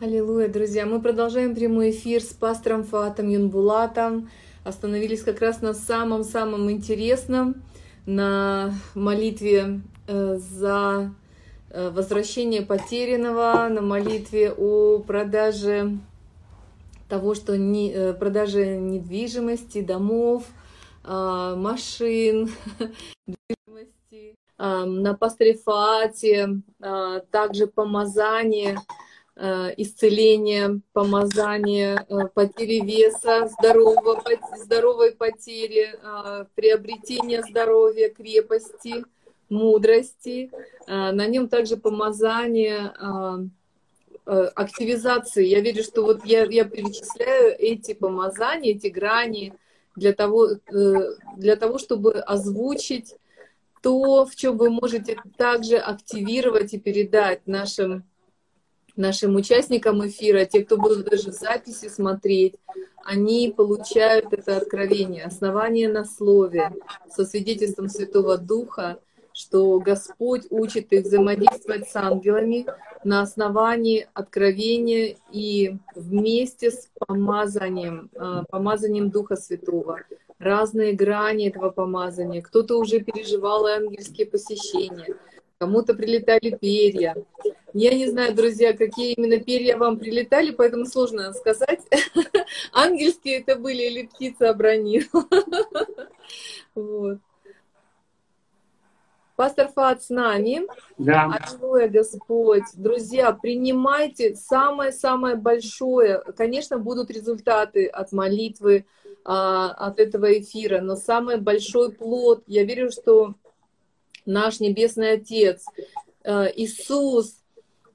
Аллилуйя, друзья. Мы продолжаем прямой эфир с пастором Фатом Юнбулатом. Остановились как раз на самом-самом интересном, на молитве э, за э, возвращение потерянного, на молитве о продаже того, что не, э, продаже недвижимости, домов, а, машин, на пасторе Фате, а, также помазание исцеление, помазание, э, потери веса, здорового, здоровой потери, э, приобретение здоровья, крепости, мудрости. На нем также помазание активизации. Я верю, что вот я, я перечисляю эти помазания, эти грани для того, для того, чтобы озвучить то, в чем вы можете также активировать и передать нашим нашим участникам эфира, те, кто будут даже записи смотреть, они получают это откровение, основание на слове, со свидетельством Святого Духа, что Господь учит их взаимодействовать с ангелами на основании откровения и вместе с помазанием, а, помазанием Духа Святого. Разные грани этого помазания. Кто-то уже переживал ангельские посещения, кому-то прилетали перья. Я не знаю, друзья, какие именно перья вам прилетали, поэтому сложно сказать. Ангельские это были или птица обронила. Вот. Пастор Фат с нами. Да. Аллилуйя, Господь. Друзья, принимайте самое-самое большое. Конечно, будут результаты от молитвы, а, от этого эфира, но самый большой плод, я верю, что наш Небесный Отец, э, Иисус,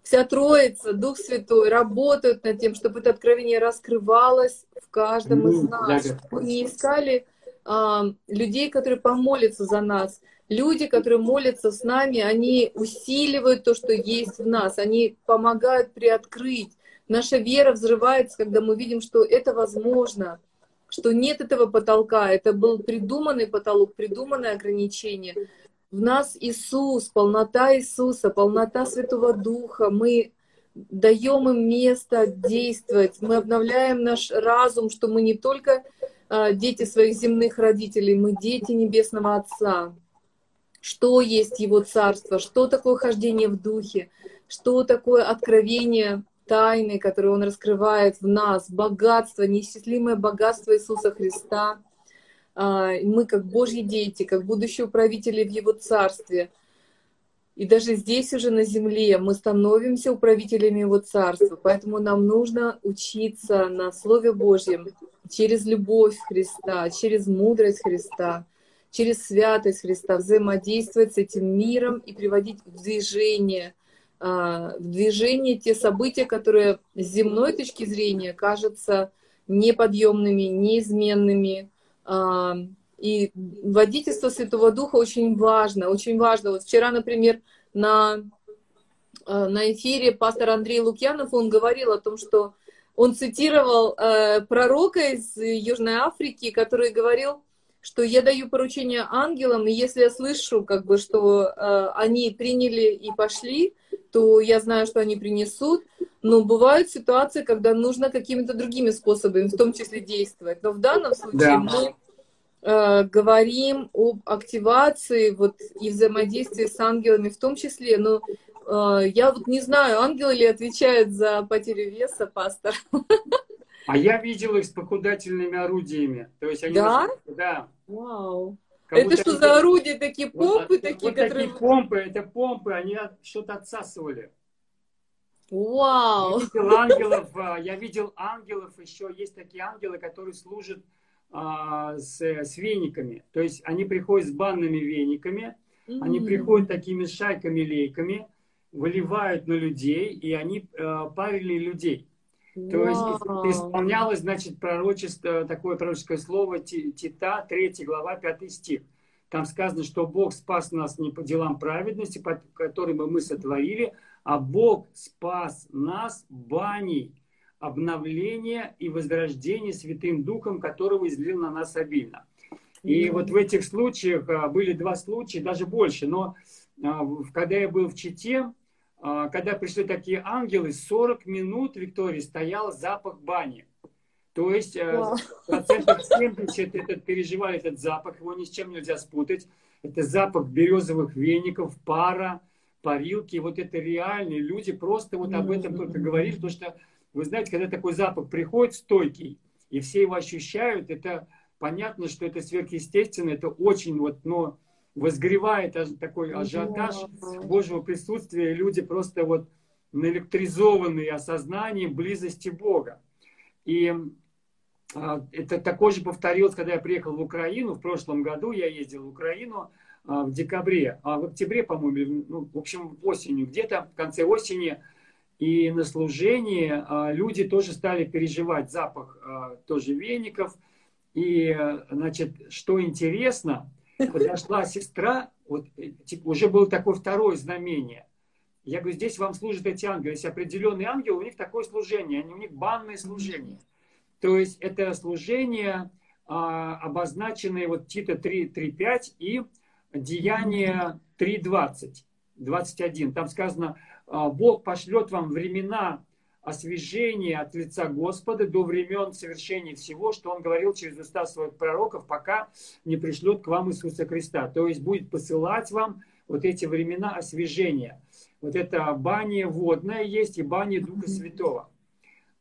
вся Троица, Дух Святой работают над тем, чтобы это откровение раскрывалось в каждом из нас. Мы не искали а, людей, которые помолятся за нас. Люди, которые молятся с нами, они усиливают то, что есть в нас, они помогают приоткрыть. Наша вера взрывается, когда мы видим, что это возможно, что нет этого потолка, это был придуманный потолок, придуманное ограничение в нас Иисус, полнота Иисуса, полнота Святого Духа. Мы даем им место действовать, мы обновляем наш разум, что мы не только а, дети своих земных родителей, мы дети Небесного Отца. Что есть Его Царство, что такое хождение в Духе, что такое откровение тайны, которое Он раскрывает в нас, богатство, неисчислимое богатство Иисуса Христа — мы как Божьи дети, как будущие управители в Его Царстве. И даже здесь уже на земле мы становимся управителями Его Царства. Поэтому нам нужно учиться на Слове Божьем через любовь Христа, через мудрость Христа, через святость Христа, взаимодействовать с этим миром и приводить в движение, а, в движение те события, которые с земной точки зрения кажутся неподъемными, неизменными, и водительство Святого Духа очень важно, очень важно. Вот вчера, например, на, а, на эфире пастор Андрей Лукьянов, он говорил о том, что он цитировал э, пророка из Южной Африки, который говорил, что я даю поручение ангелам, и если я слышу, как бы, что э, они приняли и пошли, то я знаю, что они принесут. Но бывают ситуации, когда нужно какими-то другими способами, в том числе действовать. Но в данном случае да. мы э, говорим об активации вот, и взаимодействии с ангелами в том числе. Но э, я вот не знаю, ангелы ли отвечают за потерю веса, пастор? А я видел их с похудательными орудиями. То есть они да? Очень, да. Вау. Это что за орудия такие, помпы вот, такие, вот которые... такие помпы, это помпы, они что-то отсасывали. Вау! Я видел ангелов, а, я видел ангелов, еще есть такие ангелы, которые служат а, с, с вениками. То есть они приходят с банными вениками, mm-hmm. они приходят такими шайками-лейками, выливают на людей, и они а, парили людей. Wow. То есть исполнялось, значит, пророчество, такое пророческое слово Тита, 3 глава, 5 стих. Там сказано, что Бог спас нас не по делам праведности, по которым мы сотворили, а Бог спас нас баней обновления и возрождения Святым Духом, которого излил на нас обильно. И вот в этих случаях а, были два случая, даже больше, но а, когда я был в Чите, а, когда пришли такие ангелы, 40 минут Виктории стоял запах бани. То есть wow. Э, процентов 70 этот, переживали этот запах, его ни с чем нельзя спутать. Это запах березовых веников, пара, парилки. Вот это реальные люди просто вот об этом только говорили, потому что вы знаете, когда такой запах приходит стойкий, и все его ощущают, это понятно, что это сверхъестественно, это очень вот, но возгревает такой ажиотаж Божьего присутствия, и люди просто вот наэлектризованные осознанием близости Бога. И это такое же повторилось, когда я приехал в Украину. В прошлом году я ездил в Украину а, в декабре, а в октябре, по-моему, ну, в общем, осенью, где-то в конце осени. И на служении а, люди тоже стали переживать запах тоже веников. И, значит, что интересно, подошла сестра, вот типа, уже было такое второе знамение. Я говорю, здесь вам служат эти ангелы. Есть определенный ангел, у них такое служение, они, у них банное служение. То есть это служение, а, обозначенное вот Тита 3.3.5 и Деяние 3.20, 21. Там сказано, а, Бог пошлет вам времена освежения от лица Господа до времен совершения всего, что Он говорил через уста своих пророков, пока не пришлет к вам Иисуса Христа. То есть будет посылать вам вот эти времена освежения. Вот это баня водная есть и баня Духа Святого.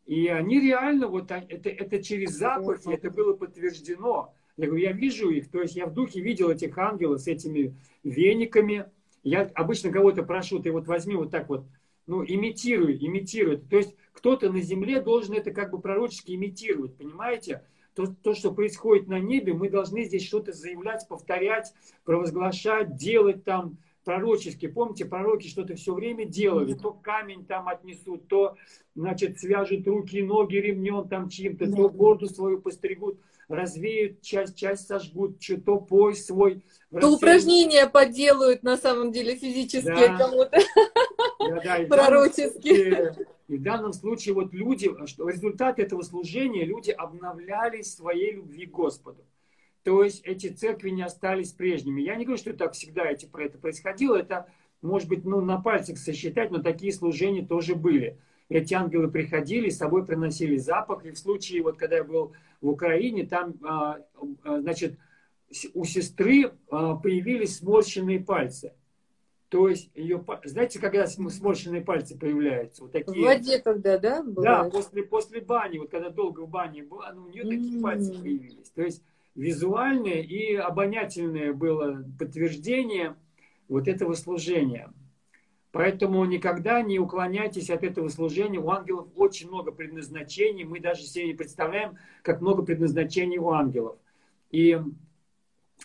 И они реально, вот это, это через запахи, это было подтверждено. Я говорю, я вижу их, то есть я в духе видел этих ангелов с этими вениками. Я обычно кого-то прошу, ты вот возьми вот так вот, ну, имитируй, имитируй. То есть кто-то на земле должен это как бы пророчески имитировать, понимаете? То, то, что происходит на небе, мы должны здесь что-то заявлять, повторять, провозглашать, делать там, пророчески. Помните, пророки что-то все время делали. То камень там отнесут, то, значит, свяжут руки и ноги ремнем там чьим-то, то бороду свою постригут, развеют, часть, часть сожгут, то пояс свой. То упражнения поделают на самом деле физически да. кому-то. Да, да, и Пророчески. И в данном случае вот люди, что результат этого служения, люди обновлялись своей любви к Господу. То есть эти церкви не остались прежними. Я не говорю, что так всегда эти, про это происходило. Это, может быть, ну, на пальцах сосчитать, но такие служения тоже были. Эти ангелы приходили, с собой приносили запах. И в случае, вот когда я был в Украине, там, а, а, значит, у сестры а, появились сморщенные пальцы. То есть ее, знаете, когда сморщенные пальцы появляются, вот такие. В воде когда, да? Бывает? Да, после после бани, вот когда долго в бане была, ну, у нее такие mm-hmm. пальцы появились. То есть визуальное и обонятельное было подтверждение вот этого служения. Поэтому никогда не уклоняйтесь от этого служения. У ангелов очень много предназначений. Мы даже себе не представляем, как много предназначений у ангелов. И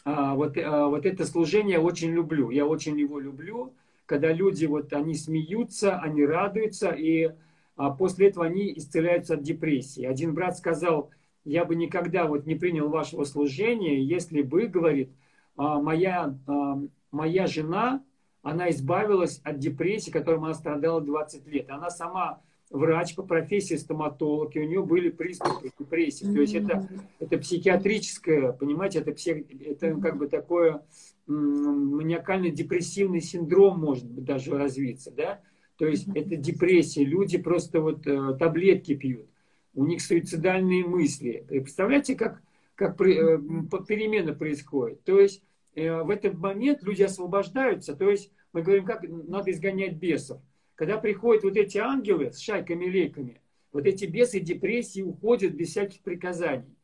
а, вот, а, вот это служение я очень люблю. Я очень его люблю, когда люди, вот они смеются, они радуются, и а, после этого они исцеляются от депрессии. Один брат сказал, я бы никогда вот не принял вашего служения, если бы, говорит, «А, моя, а, моя жена, она избавилась от депрессии, которой она страдала 20 лет. Она сама врач по профессии стоматолог, и у нее были приступы депрессии. То есть это, это психиатрическое, понимаете, это, псих, это как бы такое маниакально-депрессивный синдром может быть даже развиться, да? То есть это депрессия, люди просто вот э, таблетки пьют у них суицидальные мысли. представляете, как, как э, перемена происходит? То есть э, в этот момент люди освобождаются, то есть мы говорим, как надо изгонять бесов. Когда приходят вот эти ангелы с шайками-лейками, вот эти бесы депрессии уходят без всяких приказаний.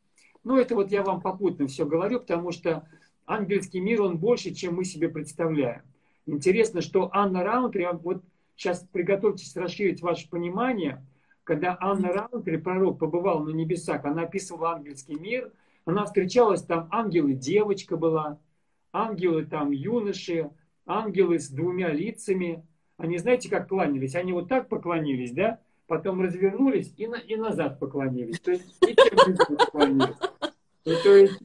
Ну, это вот я вам попутно все говорю, потому что ангельский мир, он больше, чем мы себе представляем. Интересно, что Анна Раунтри, вот сейчас приготовьтесь расширить ваше понимание – когда Анна Раунтри, пророк, побывал на небесах, она описывала ангельский мир, она встречалась там, ангелы, девочка была, ангелы там, юноши, ангелы с двумя лицами. Они, знаете, как кланялись? Они вот так поклонились, да? Потом развернулись и, на, и назад поклонились. То есть, и поклонились. И, то, есть,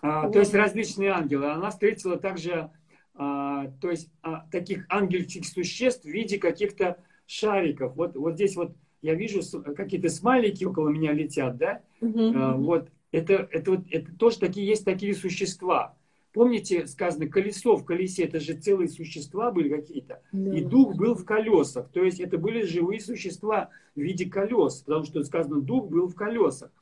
а, то есть различные ангелы. Она встретила также а, то есть, а, таких ангельских существ в виде каких-то шариков. Вот, вот здесь вот я вижу какие-то смайлики около меня летят, да? А, вот это, это, это тоже такие есть такие существа. Помните, сказано, колесо в колесе, это же целые существа были какие-то. Да. И дух был в колесах. То есть это были живые существа в виде колес. Потому что сказано, дух был в колесах.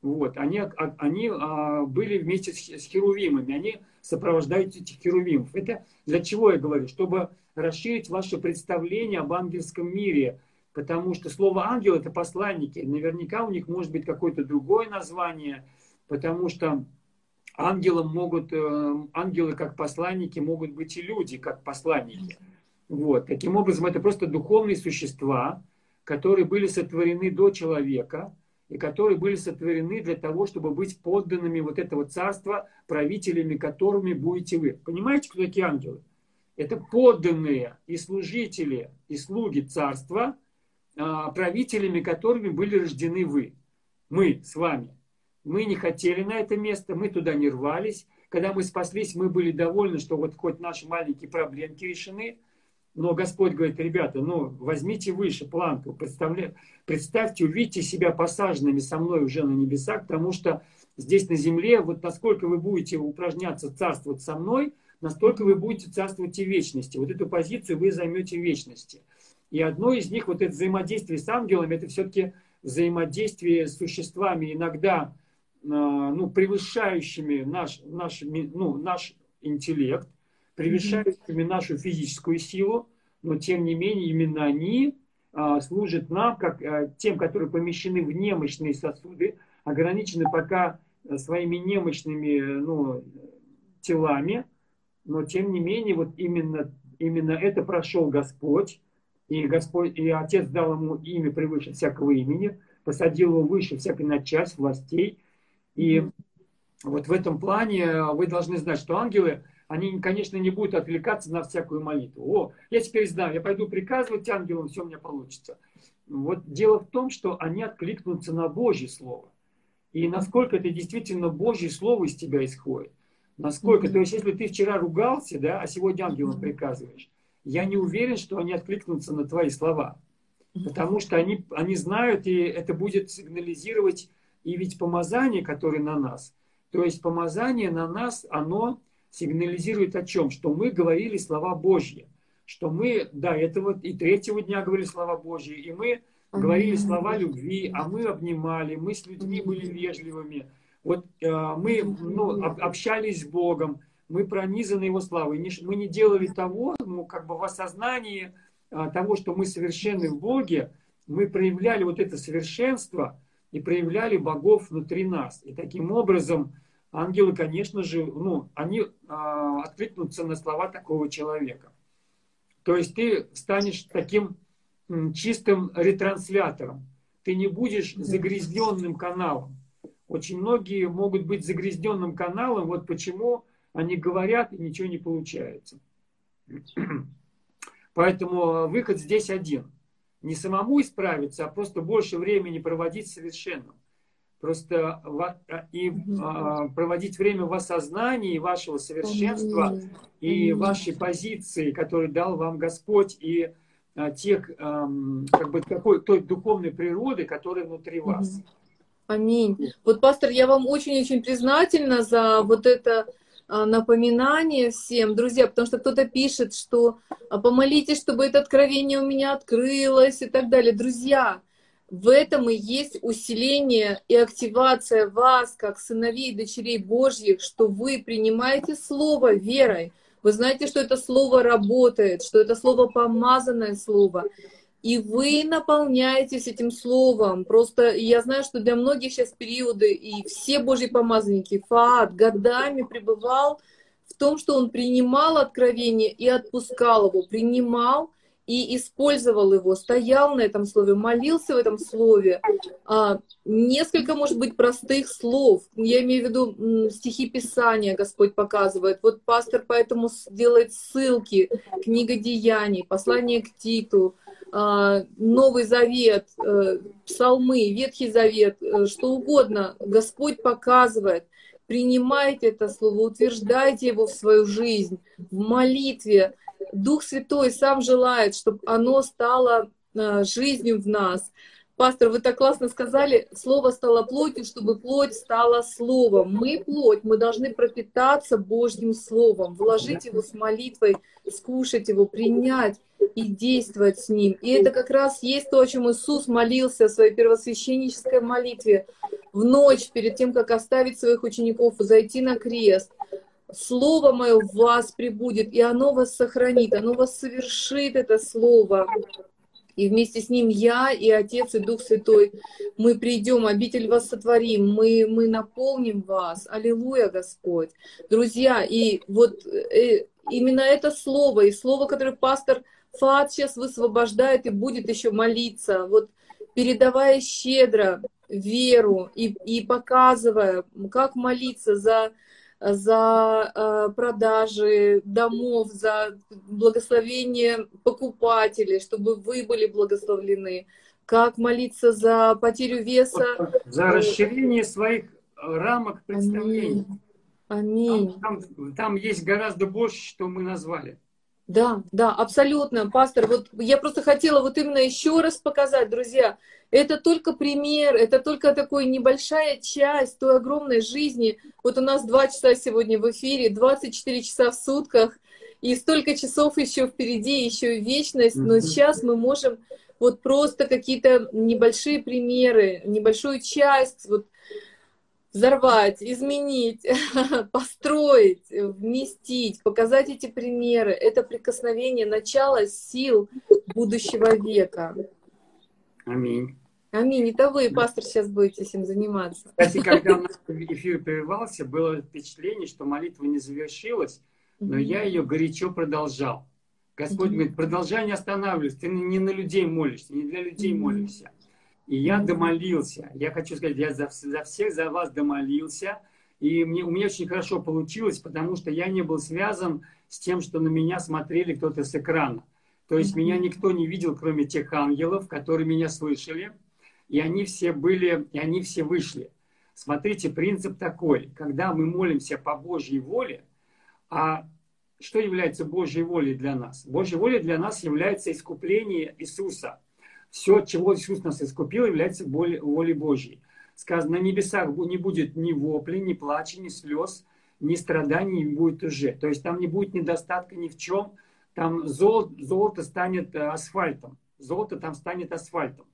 Вот. Они, а, они а, были вместе с херувимами. Они сопровождают этих херувимов. Это для чего я говорю? Чтобы расширить ваше представление об ангельском мире. Потому что слово ангел это посланники. Наверняка у них может быть какое-то другое название. Потому что ангелом могут, э, ангелы как посланники могут быть и люди как посланники. Вот. Таким образом, это просто духовные существа, которые были сотворены до человека и которые были сотворены для того, чтобы быть подданными вот этого царства, правителями которыми будете вы. Понимаете, кто такие ангелы? Это подданные и служители, и слуги царства, а, правителями которыми были рождены вы. Мы с вами. Мы не хотели на это место, мы туда не рвались. Когда мы спаслись, мы были довольны, что вот хоть наши маленькие проблемки решены. Но Господь говорит, ребята, ну возьмите выше планку, представьте, увидьте себя посаженными со мной уже на небесах, потому что здесь на земле, вот насколько вы будете упражняться царствовать со мной, настолько вы будете царствовать в вечности. Вот эту позицию вы займете в вечности. И одно из них, вот это взаимодействие с ангелами, это все-таки взаимодействие с существами, иногда а, ну, превышающими наш, наш, ну, наш интеллект, превышающими нашу физическую силу, но тем не менее именно они а, служат нам, как а, тем, которые помещены в немощные сосуды, ограничены пока своими немощными ну, телами, но тем не менее вот именно, именно это прошел Господь, и Господь, и Отец дал ему имя превыше всякого имени, посадил его выше всякой начальств, властей, и вот в этом плане вы должны знать, что ангелы, они, конечно, не будут отвлекаться на всякую молитву. О, я теперь знаю, я пойду приказывать ангелам, все у меня получится. Вот дело в том, что они откликнутся на Божье Слово. И насколько это действительно Божье Слово из тебя исходит. Насколько, то есть если ты вчера ругался, да, а сегодня ангелам приказываешь, я не уверен, что они откликнутся на твои слова. Потому что они, они знают, и это будет сигнализировать и ведь помазание, которое на нас, то есть помазание на нас, оно сигнализирует о чем? Что мы говорили слова Божьи. Что мы до этого и третьего дня говорили слова Божьи, и мы говорили слова любви, а мы обнимали, мы с людьми были вежливыми. Вот э, мы ну, общались с Богом, мы пронизаны Его славой. Мы не делали того, ну, как бы в осознании э, того, что мы совершенны в Боге, мы проявляли вот это совершенство – и проявляли богов внутри нас. И таким образом ангелы, конечно же, ну, они а, откликнутся на слова такого человека. То есть ты станешь таким чистым ретранслятором. Ты не будешь загрязненным каналом. Очень многие могут быть загрязненным каналом. Вот почему они говорят и ничего не получается. Поэтому выход здесь один не самому исправиться, а просто больше времени проводить совершенно. Просто а, и а, проводить время в осознании вашего совершенства и вашей позиции, которую дал вам Господь, и а, тех, как бы, такой, той духовной природы, которая внутри вас. Аминь. Вот, пастор, я вам очень-очень признательна за вот это а, напоминание всем, друзья, потому что кто-то пишет, что а, помолитесь, чтобы это откровение у меня открылось и так далее. Друзья, в этом и есть усиление и активация вас, как сыновей и дочерей Божьих, что вы принимаете Слово верой. Вы знаете, что это Слово работает, что это Слово помазанное Слово и вы наполняетесь этим словом. Просто я знаю, что для многих сейчас периоды, и все Божьи помазанники, Фаат годами пребывал в том, что он принимал откровение и отпускал его, принимал и использовал его, стоял на этом слове, молился в этом слове. А, несколько, может быть, простых слов. Я имею в виду стихи Писания Господь показывает. Вот пастор поэтому делает ссылки, книга Деяний, послание к Титу, а, Новый Завет, э, Псалмы, Ветхий Завет, э, что угодно, Господь показывает. Принимайте это слово, утверждайте его в свою жизнь, в молитве. Дух Святой сам желает, чтобы оно стало э, жизнью в нас. Пастор, вы так классно сказали, слово стало плотью, чтобы плоть стала словом. Мы плоть, мы должны пропитаться Божьим словом, вложить его с молитвой, скушать его, принять и действовать с ним. И это как раз есть то, о чем Иисус молился в своей первосвященнической молитве в ночь перед тем, как оставить своих учеников, зайти на крест. Слово мое в вас прибудет, и оно вас сохранит, оно вас совершит, это слово. И вместе с ним я и Отец и Дух Святой, мы придем, обитель вас сотворим, мы, мы наполним вас. Аллилуйя, Господь. Друзья, и вот э, именно это слово, и слово, которое пастор Фат сейчас высвобождает и будет еще молиться, вот передавая щедро веру и, и показывая, как молиться за за э, продажи домов, за благословение покупателей, чтобы вы были благословлены, как молиться за потерю веса. За расширение своих рамок представлений. Аминь. Там, там, там есть гораздо больше, что мы назвали. Да, да, абсолютно, пастор. Вот я просто хотела вот именно еще раз показать, друзья, это только пример, это только такой небольшая часть той огромной жизни. Вот у нас два часа сегодня в эфире, 24 часа в сутках, и столько часов еще впереди, еще вечность. Но сейчас мы можем вот просто какие-то небольшие примеры, небольшую часть вот взорвать, изменить, построить, вместить, показать эти примеры. Это прикосновение начала сил будущего века. Аминь. Аминь. Это вы, пастор, сейчас будете этим заниматься. Кстати, когда у нас эфир прервался, было впечатление, что молитва не завершилась, но я ее горячо продолжал. Господь говорит, продолжай не останавливаться, ты не на людей молишься, не для людей молишься. И я домолился. Я хочу сказать, я за, за всех за вас домолился. И мне, у меня очень хорошо получилось, потому что я не был связан с тем, что на меня смотрели кто-то с экрана. То есть меня никто не видел, кроме тех ангелов, которые меня слышали. И они все были, и они все вышли. Смотрите, принцип такой. Когда мы молимся по Божьей воле, а что является Божьей волей для нас? Божьей волей для нас является искупление Иисуса – все, чего Иисус нас искупил, является волей Божьей. Сказано, на небесах не будет ни вопли, ни плача, ни слез, ни страданий не будет уже. То есть там не будет недостатка ни в чем. Там золото, золото станет э, асфальтом. Золото там станет асфальтом.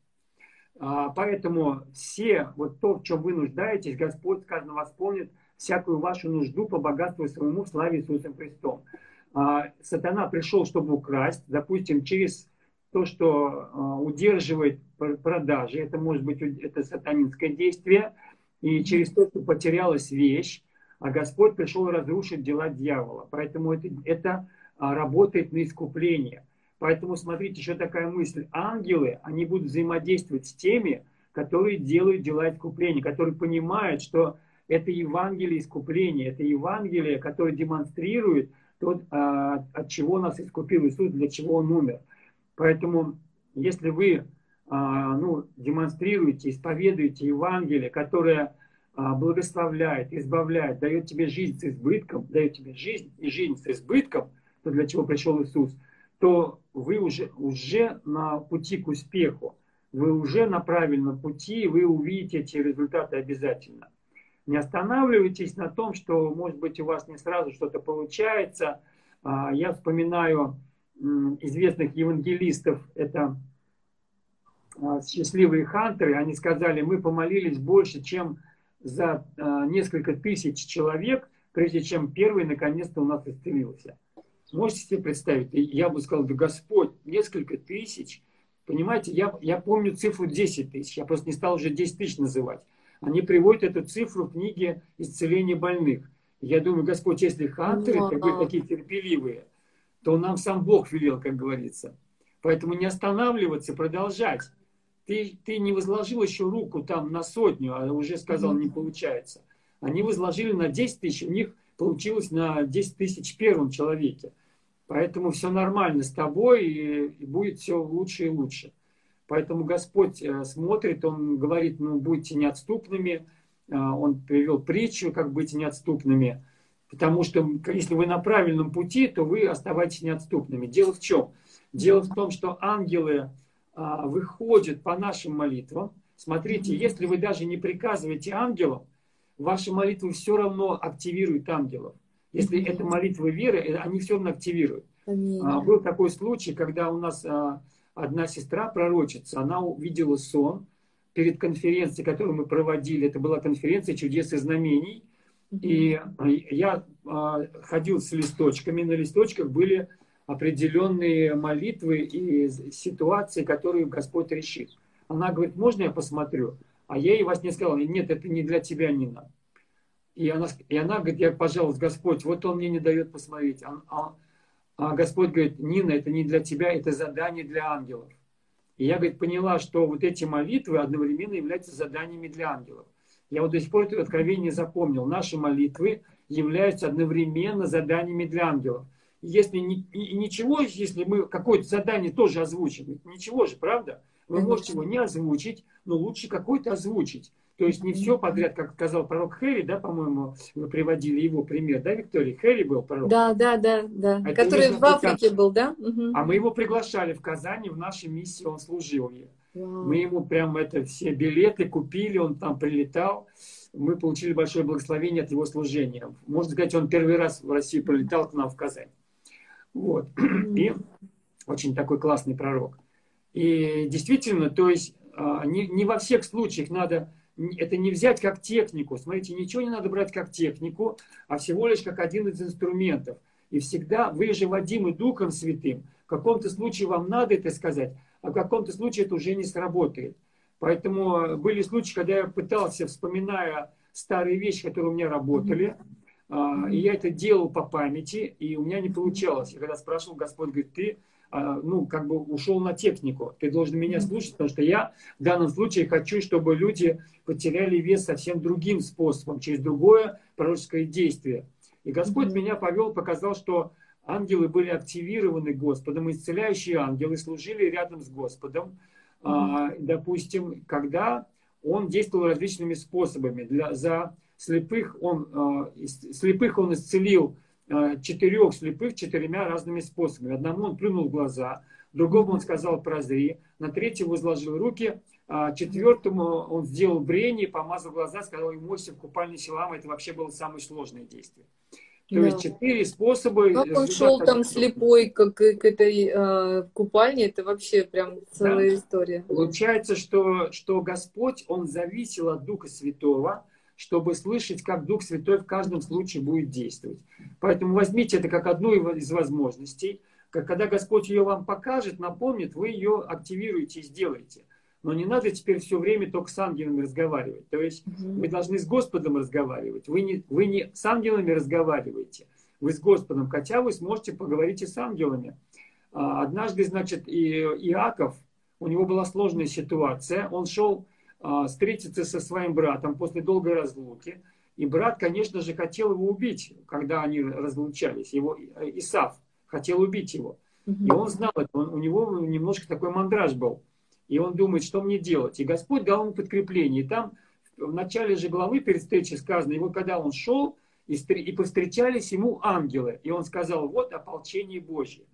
А, поэтому все, вот то, в чем вы нуждаетесь, Господь, сказано, восполнит всякую вашу нужду по богатству своему в славе Иисусом Христом. А, сатана пришел, чтобы украсть, допустим, через то, что а, удерживает продажи, это может быть это сатанинское действие, и через то, что потерялась вещь, а Господь пришел разрушить дела дьявола. Поэтому это, это а, работает на искупление. Поэтому смотрите, еще такая мысль. Ангелы, они будут взаимодействовать с теми, которые делают дела искупления, которые понимают, что это Евангелие искупления, это Евангелие, которое демонстрирует то, а, от чего нас искупил Иисус, для чего Он умер. Поэтому, если вы а, ну, демонстрируете, исповедуете Евангелие, которое а, благословляет, избавляет, дает тебе жизнь с избытком, дает тебе жизнь и жизнь с избытком, то для чего пришел Иисус, то вы уже, уже на пути к успеху, вы уже на правильном пути, и вы увидите эти результаты обязательно. Не останавливайтесь на том, что, может быть, у вас не сразу что-то получается. А, я вспоминаю известных евангелистов, это а, счастливые хантеры, они сказали, мы помолились больше, чем за а, несколько тысяч человек, прежде чем первый наконец-то у нас исцелился. Можете себе представить? Я бы сказал, да Господь, несколько тысяч. Понимаете, я, я помню цифру 10 тысяч, я просто не стал уже 10 тысяч называть. Они приводят эту цифру в книге «Исцеление больных». Я думаю, Господь, если хантеры, как бы такие терпеливые, то нам сам Бог велел, как говорится. Поэтому не останавливаться, продолжать. Ты, ты не возложил еще руку там на сотню, а уже сказал, не получается. Они возложили на 10 тысяч, у них получилось на 10 тысяч первом человеке. Поэтому все нормально с тобой, и, и будет все лучше и лучше. Поэтому Господь э, смотрит, Он говорит, ну, будьте неотступными. Э, он привел притчу, как быть неотступными. Потому что если вы на правильном пути, то вы оставайтесь неотступными. Дело в чем? Дело в том, что ангелы, а, выходит по нашим молитвам. Смотрите, если вы даже не приказываете ангелам, ваши молитвы все равно активируют ангелов. Если это молитвы веры, э, они все равно активируют. А, был такой случай, когда у нас а, одна сестра, пророчица, она увидела сон перед конференцией, которую мы проводили. Это была конференция чудес и знамений. И я а, ходил с листочками. На листочках были определенные молитвы и ситуации, которые Господь решит. Она говорит, можно я посмотрю? А я ей вас не сказал, нет, это не для тебя, Нина. И она, и она говорит, я, пожалуйста, Господь, вот он мне не дает посмотреть. А, а, а Господь говорит, Нина, это не для тебя, это задание для ангелов. И я, говорит, поняла, что вот эти молитвы одновременно являются заданиями для ангелов. Я вот до сих пор это откровение запомнил. Наши молитвы являются одновременно заданиями для ангелов. Если ни, ничего, если мы какое-то задание тоже озвучим, ничего же, правда? Вы можете его не озвучить, но лучше какой-то озвучить. То есть не все подряд, как сказал пророк Хэри, да, по-моему, вы приводили его пример, да, Виктория? Хэри был пророк? Да, да, да, да. Это Который в Африке был, да? Угу. А мы его приглашали в Казани, в нашей миссии он служил. Мы ему прям это все билеты купили, он там прилетал. Мы получили большое благословение от его служения. Можно сказать, он первый раз в Россию прилетал к нам в Казань. Вот. И очень такой классный пророк. И действительно, то есть а, не, не во всех случаях надо это не взять как технику. Смотрите, ничего не надо брать как технику, а всего лишь как один из инструментов. И всегда вы же водимы Духом Святым. В каком-то случае вам надо это сказать, а в каком-то случае это уже не сработает. Поэтому были случаи, когда я пытался, вспоминая старые вещи, которые у меня работали, и я это делал по памяти, и у меня не получалось. Я когда спрашивал, Господь говорит, ты а, ну, как бы ушел на технику. Ты должен меня слушать, потому что я в данном случае хочу, чтобы люди потеряли вес совсем другим способом, через другое пророческое действие. И Господь меня повел, показал, что ангелы были активированы Господом, исцеляющие ангелы служили рядом с Господом. Mm-hmm. А, допустим, когда он действовал различными способами. Для, за слепых он, а, слепых он исцелил Э, четырех слепых четырьмя разными способами. Одному он плюнул в глаза, другому он сказал прозри, на третьего возложил руки, а четвертому он сделал брение, помазал глаза, сказал ему в купальне Силама. Это вообще было самое сложное действие. То да. есть четыре способа. Как он шел там слепой к, к, к этой э, купальне, это вообще прям целая да. история. Получается, что, что Господь, Он зависел от Духа Святого, чтобы слышать, как Дух Святой в каждом случае будет действовать. Поэтому возьмите это как одну из возможностей. Когда Господь ее вам покажет, напомнит, вы ее активируете и сделаете. Но не надо теперь все время только с ангелами разговаривать. То есть вы должны с Господом разговаривать. Вы не, вы не с ангелами разговариваете, вы с Господом. Хотя вы сможете поговорить и с ангелами. А, однажды, значит, и Иаков, у него была сложная ситуация. Он шел а, встретиться со своим братом после долгой разлуки. И брат, конечно же, хотел его убить, когда они разлучались. Его э, Исав хотел убить его. И он знал это, он, у него немножко такой мандраж был. И он думает, что мне делать. И Господь дал ему подкрепление. И там в начале же главы перед встречей сказано, его когда он шел, и, повстречались ему ангелы. И он сказал, вот ополчение Божье.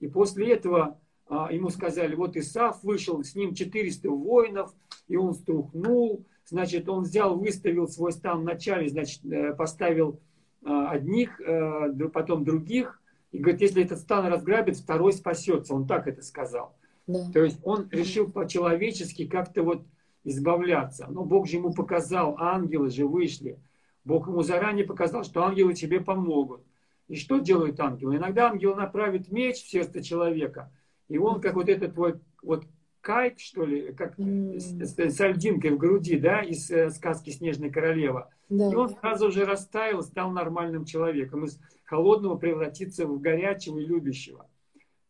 И после этого а, ему сказали, вот Исаф вышел, с ним 400 воинов, и он струхнул, значит, он взял, выставил свой стан вначале, значит, э, поставил а, одних, э, потом других, и говорит, если этот стан разграбит, второй спасется, он так это сказал. Да. То есть он решил по-человечески как-то вот избавляться. Но Бог же ему показал, ангелы же вышли. Бог ему заранее показал, что ангелы тебе помогут. И что делают ангелы? Иногда ангел направит меч в сердце человека – и он, как вот этот вот, вот кайт, что ли, как mm. с, с, сальдинкой в груди, да, из э, сказки «Снежная королева». Да. И он сразу же растаял, стал нормальным человеком. Из холодного превратиться в горячего и любящего.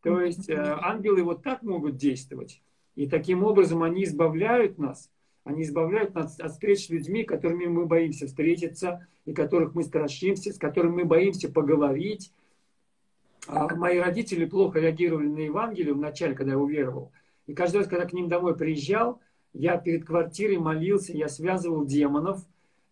То есть э, ангелы вот так могут действовать. И таким образом они избавляют нас. Они избавляют нас от встреч с людьми, которыми мы боимся встретиться, и которых мы страшимся, с которыми мы боимся поговорить, а мои родители плохо реагировали на Евангелие вначале, когда я уверовал. И каждый раз, когда к ним домой приезжал, я перед квартирой молился, я связывал демонов,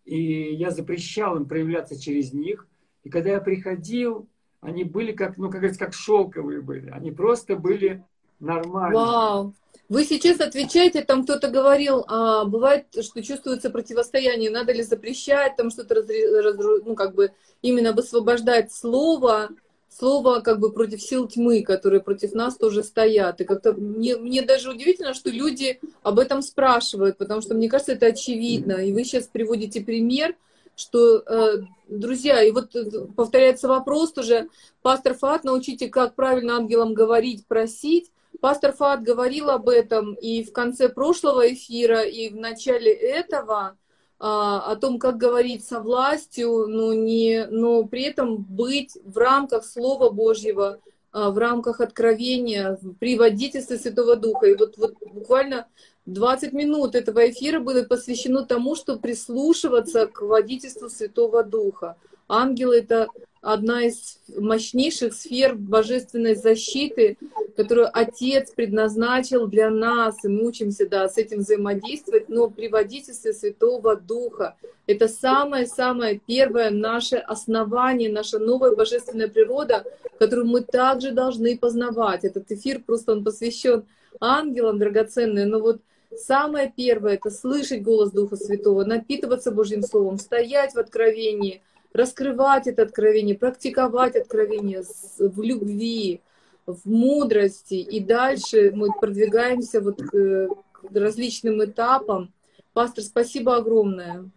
и я запрещал им проявляться через них. И когда я приходил, они были как, ну, как говорится, как шелковые были. Они просто были нормальные. Вау! Вы сейчас отвечаете, там кто-то говорил, а, бывает, что чувствуется противостояние, надо ли запрещать, там что-то, разру... разру... ну, как бы именно высвобождать слово, слово как бы против сил тьмы, которые против нас тоже стоят. И как-то мне, мне даже удивительно, что люди об этом спрашивают, потому что мне кажется, это очевидно. И вы сейчас приводите пример, что, э, друзья, и вот повторяется вопрос тоже, пастор Фат, научите, как правильно ангелам говорить, просить, Пастор Фат говорил об этом и в конце прошлого эфира, и в начале этого, а, о том, как говорить со властью, но, не, но при этом быть в рамках Слова Божьего, а, в рамках откровения, при водительстве Святого Духа. И вот, вот буквально 20 минут этого эфира было посвящено тому, чтобы прислушиваться к водительству Святого Духа. Ангел — это одна из мощнейших сфер божественной защиты, которую Отец предназначил для нас, и мы учимся да, с этим взаимодействовать, но при водительстве Святого Духа. Это самое-самое первое наше основание, наша новая божественная природа, которую мы также должны познавать. Этот эфир просто он посвящен ангелам драгоценные, но вот самое первое — это слышать голос Духа Святого, напитываться Божьим Словом, стоять в откровении — раскрывать это откровение, практиковать откровение в любви, в мудрости. И дальше мы продвигаемся вот к, различным этапам. Пастор, спасибо огромное.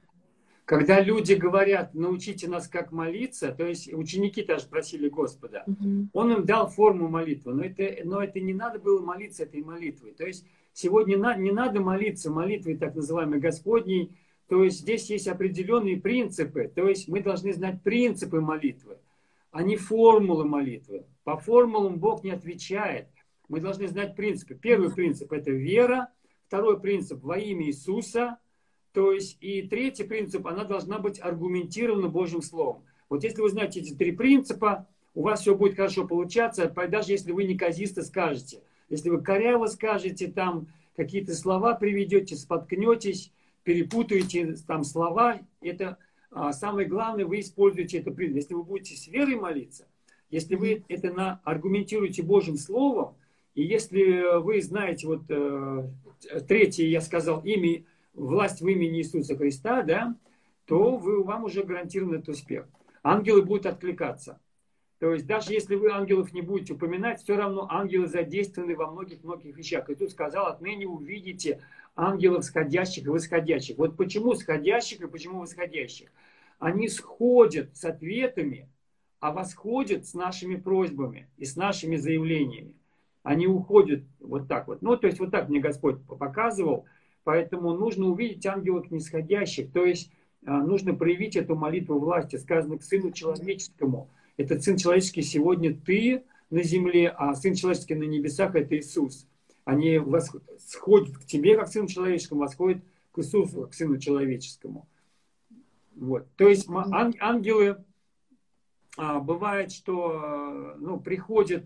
Когда люди говорят, научите нас как молиться, то есть ученики даже просили Господа, угу. Он им дал форму молитвы, но это, но это не надо было молиться этой молитвой. То есть сегодня не надо молиться молитвой так называемой Господней, то есть здесь есть определенные принципы. То есть мы должны знать принципы молитвы, а не формулы молитвы. По формулам Бог не отвечает. Мы должны знать принципы. Первый принцип – это вера. Второй принцип – во имя Иисуса. То есть и третий принцип – она должна быть аргументирована Божьим Словом. Вот если вы знаете эти три принципа, у вас все будет хорошо получаться, даже если вы неказисто скажете. Если вы коряво скажете, там какие-то слова приведете, споткнетесь, перепутаете там слова, это а, самое главное, вы используете это. Если вы будете с верой молиться, если вы это на, аргументируете Божьим Словом, и если вы знаете, вот э, третье, я сказал, имя, власть в имени Иисуса Христа, да, то вы, вам уже гарантирован этот успех. Ангелы будут откликаться. То есть даже если вы ангелов не будете упоминать, все равно ангелы задействованы во многих-многих вещах. И тут сказал, отныне увидите ангелов сходящих и восходящих. Вот почему сходящих и почему восходящих? Они сходят с ответами, а восходят с нашими просьбами и с нашими заявлениями. Они уходят вот так вот. Ну, то есть вот так мне Господь показывал. Поэтому нужно увидеть ангелов нисходящих. То есть а, нужно проявить эту молитву власти, сказано к Сыну Человеческому. Этот Сын Человеческий сегодня ты на земле, а Сын Человеческий на небесах – это Иисус они сходят к тебе, как к Сыну Человеческому, восходят к Иисусу, к Сыну Человеческому. Вот. То есть ан- ангелы, а, бывает, что ну, приходят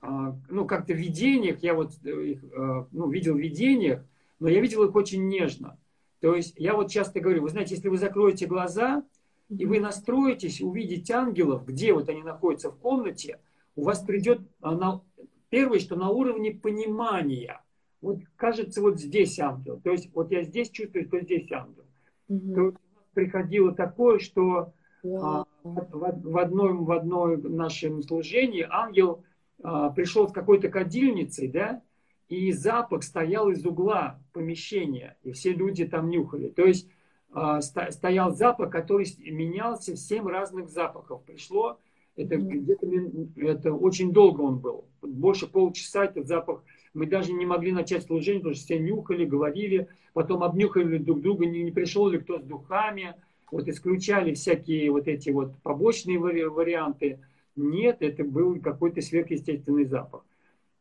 а, ну, как-то в видениях, я вот их а, ну, видел в видениях, но я видел их очень нежно. То есть я вот часто говорю, вы знаете, если вы закроете глаза, и вы настроитесь увидеть ангелов, где вот они находятся в комнате, у вас придет на Первое, что на уровне понимания. Вот кажется, вот здесь ангел. То есть вот я здесь чувствую, что здесь ангел. Угу. То приходило такое, что а, в, в, одном, в одном нашем служении ангел а, пришел с какой-то кадильницей, да, и запах стоял из угла помещения, и все люди там нюхали. То есть а, стоял запах, который менялся в семь разных запахов. Пришло это где-то это очень долго он был. Больше полчаса этот запах. Мы даже не могли начать служение, потому что все нюхали, говорили, потом обнюхали друг друга, не, не пришел ли кто с духами. Вот исключали всякие вот эти вот побочные варианты. Нет, это был какой-то сверхъестественный запах.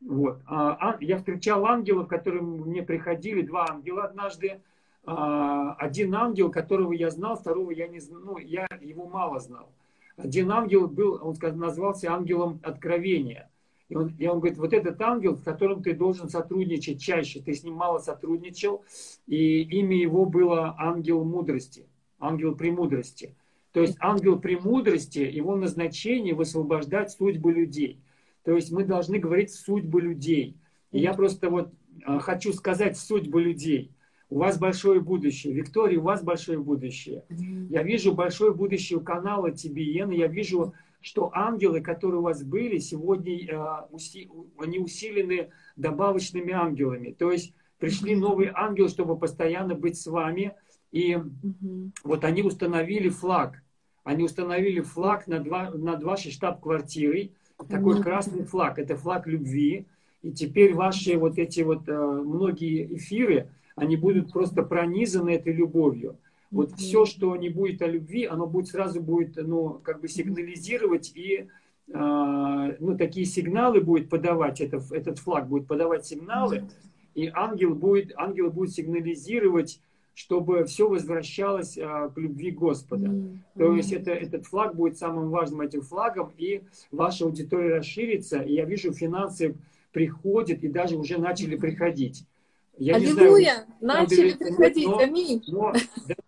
Вот. А, а, я встречал ангелов, которые мне приходили, два ангела однажды. А, один ангел, которого я знал, второго я не знал, ну, я его мало знал один ангел был, он назвался ангелом откровения. И он, и он говорит, вот этот ангел, с которым ты должен сотрудничать чаще, ты с ним мало сотрудничал, и имя его было ангел мудрости, ангел премудрости. То есть ангел премудрости, его назначение высвобождать судьбы людей. То есть мы должны говорить судьбы людей. И я просто вот а, хочу сказать судьбы людей. У вас большое будущее. Виктория, у вас большое будущее. Я вижу большое будущее у канала TBN. Я вижу, что ангелы, которые у вас были, сегодня они усилены добавочными ангелами. То есть пришли новые ангелы, чтобы постоянно быть с вами. И вот они установили флаг. Они установили флаг над, над вашей штаб-квартирой. Такой красный флаг. Это флаг любви. И теперь ваши вот эти вот э, многие эфиры, они будут просто пронизаны этой любовью. Вот mm-hmm. все, что не будет о любви, оно будет сразу будет, ну, как бы сигнализировать и э, ну, такие сигналы будет подавать, это, этот флаг будет подавать сигналы, mm-hmm. и ангел будет, ангел будет сигнализировать, чтобы все возвращалось э, к любви Господа. Mm-hmm. То есть это, этот флаг будет самым важным этим флагом, и ваша аудитория расширится, и я вижу финансы приходят и даже уже начали приходить. Я Аллилуйя! Знаю, начали приходить, но, аминь. Но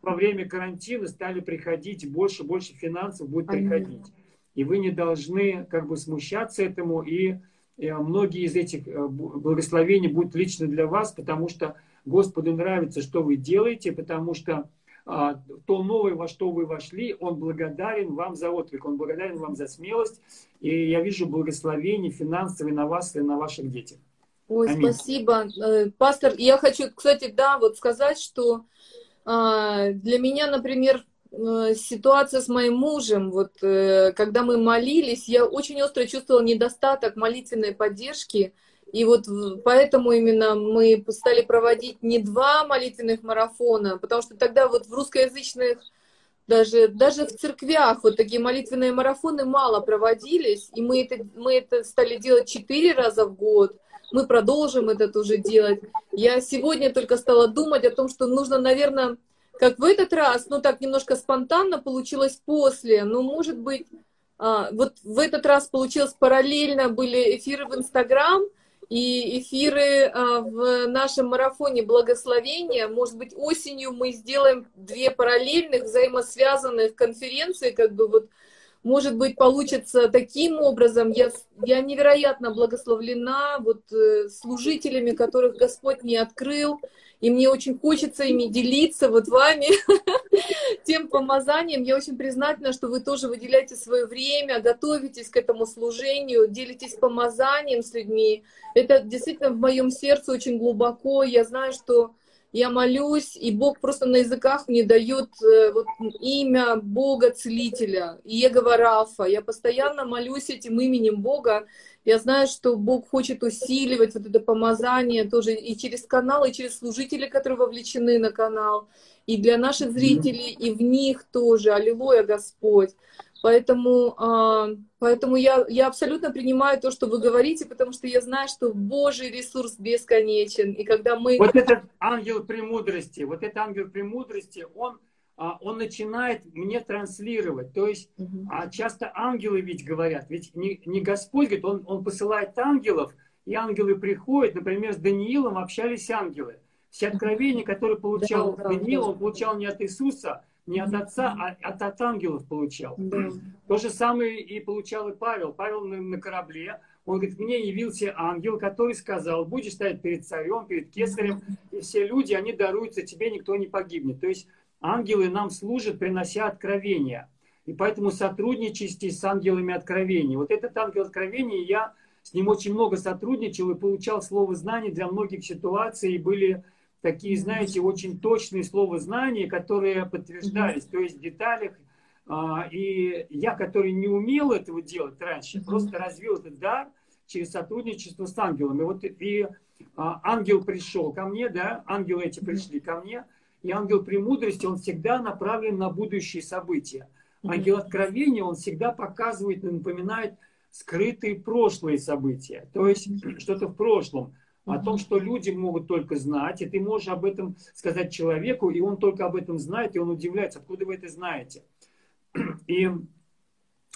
во время карантина стали приходить, больше, больше финансов будет аминь. приходить. И вы не должны как бы смущаться этому, и, и многие из этих э, благословений будут лично для вас, потому что Господу нравится, что вы делаете, потому что а, то новое, во что вы вошли, Он благодарен вам за отклик, Он благодарен вам за смелость. И я вижу благословение финансовые на вас и на ваших детях. Ой, Аминь. спасибо. Э, пастор, я хочу, кстати, да, вот сказать, что а, для меня, например, э, ситуация с моим мужем, вот э, когда мы молились, я очень остро чувствовала недостаток молитвенной поддержки, и вот поэтому именно мы стали проводить не два молитвенных марафона, потому что тогда вот в русскоязычных, даже, даже в церквях вот такие молитвенные марафоны мало проводились, и мы это, мы это стали делать четыре раза в год. Мы продолжим это тоже делать. Я сегодня только стала думать о том, что нужно, наверное, как в этот раз, ну так немножко спонтанно получилось после, но может быть, а, вот в этот раз получилось параллельно, были эфиры в Инстаграм, и эфиры а, в нашем марафоне благословения. Может быть, осенью мы сделаем две параллельных, взаимосвязанных конференции, как бы вот может быть, получится таким образом. Я, я невероятно благословлена вот, э, служителями, которых Господь не открыл. И мне очень хочется ими делиться вот вами, тем помазанием. Я очень признательна, что вы тоже выделяете свое время, готовитесь к этому служению, делитесь помазанием с людьми. Это действительно в моем сердце очень глубоко. Я знаю, что я молюсь, и Бог просто на языках мне дает э, вот, имя Бога Целителя, Иегова Рафа. Я постоянно молюсь этим именем Бога. Я знаю, что Бог хочет усиливать вот это помазание тоже и через канал, и через служителей, которые вовлечены на канал, и для наших зрителей, и в них тоже. Аллилуйя, Господь. Поэтому, а, поэтому я, я абсолютно принимаю то, что вы говорите, потому что я знаю, что Божий ресурс бесконечен. И когда мы... Вот этот ангел премудрости, вот этот ангел премудрости, он, а, он начинает мне транслировать. То есть угу. часто ангелы ведь говорят, ведь не, не Господь говорит, он, он посылает ангелов, и ангелы приходят, например, с Даниилом общались ангелы. Все откровения, которые получал да, Даниил, да, он получал не от Иисуса, не от отца, а от, от ангелов получал. Да. То же самое и получал и Павел. Павел на, на корабле, он говорит, мне явился ангел, который сказал, будешь стоять перед царем, перед кесарем, и все люди, они даруются тебе, никто не погибнет. То есть ангелы нам служат, принося откровения. И поэтому сотрудничайте с ангелами откровений. Вот этот ангел откровений, я с ним очень много сотрудничал и получал слово знания для многих ситуаций, и были такие, знаете, очень точные слова знания, которые подтверждались, то есть в деталях. А, и я, который не умел этого делать раньше, просто развил этот дар через сотрудничество с ангелами. Вот и а, ангел пришел ко мне, да, ангелы эти пришли ко мне, и ангел премудрости, он всегда направлен на будущие события. Ангел откровения, он всегда показывает и напоминает скрытые прошлые события, то есть что-то в прошлом о том, что люди могут только знать, и ты можешь об этом сказать человеку, и он только об этом знает, и он удивляется, откуда вы это знаете. И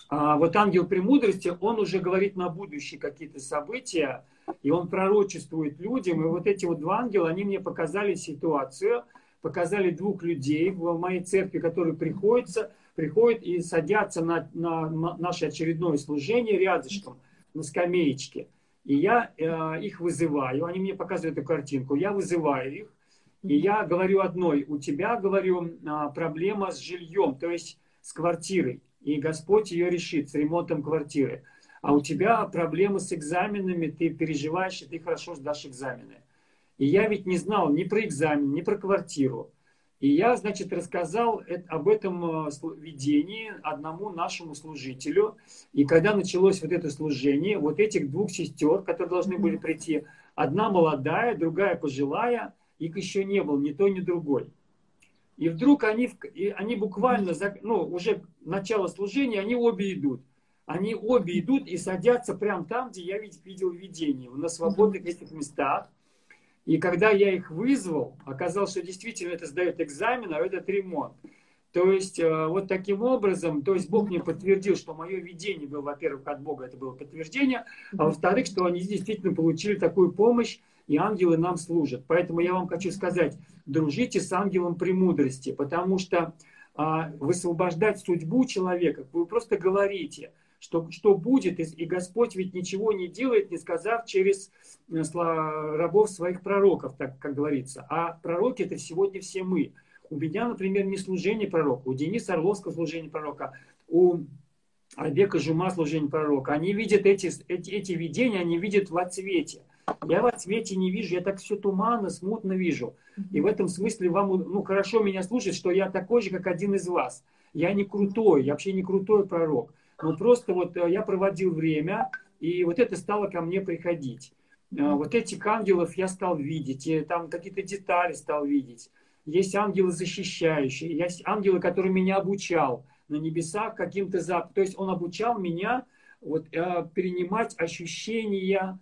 а, вот ангел премудрости, он уже говорит на будущее какие-то события, и он пророчествует людям, и вот эти вот два ангела, они мне показали ситуацию, показали двух людей в моей церкви, которые приходятся, приходят и садятся на, на, на наше очередное служение рядышком, на скамеечке – И я э, их вызываю, они мне показывают эту картинку, я вызываю их, и я говорю одной, у тебя, говорю, а, проблема с жильем, то есть с квартирой, и Господь ее решит с ремонтом квартиры. А у тебя проблемы с экзаменами, ты переживаешь, и ты хорошо сдашь экзамены. И я ведь не знал ни про экзамен, ни про квартиру. И я, значит, рассказал об этом э, видении одному нашему служителю. И когда началось вот это служение, вот этих двух сестер, которые должны были прийти, одна молодая, другая пожилая, их еще не было, ни той, ни другой. И вдруг они, они буквально, ну, уже начало служения, они обе идут. Они обе идут и садятся прямо там, где я видел видение, на свободных этих местах. И когда я их вызвал, оказалось, что действительно это сдает экзамен, а этот ремонт. То есть э, вот таким образом, то есть Бог мне подтвердил, что мое видение было, во-первых, от Бога это было подтверждение, а во-вторых, что они действительно получили такую помощь, и ангелы нам служат. Поэтому я вам хочу сказать, дружите с ангелом премудрости, потому что а, высвобождать судьбу человека, вы просто говорите, что, что будет, и Господь ведь ничего не делает, не сказав через э, рабов своих пророков, так как говорится. А пророки это сегодня все мы. У меня, например, не служение пророка, у Дениса Орловского служение пророка, у Альбека Жума служение пророка. Они видят эти, эти, эти видения, они видят во цвете. Я во цвете не вижу, я так все туманно, смутно вижу. И в этом смысле вам ну, хорошо меня слушать, что я такой же, как один из вас. Я не крутой, я вообще не крутой пророк. Но просто вот э, я проводил время, и вот это стало ко мне приходить. Э, вот этих ангелов я стал видеть, и там какие-то детали стал видеть. Есть ангелы защищающие, есть ангелы, которые меня обучал на небесах каким-то зап. То есть он обучал меня вот, э, перенимать ощущения,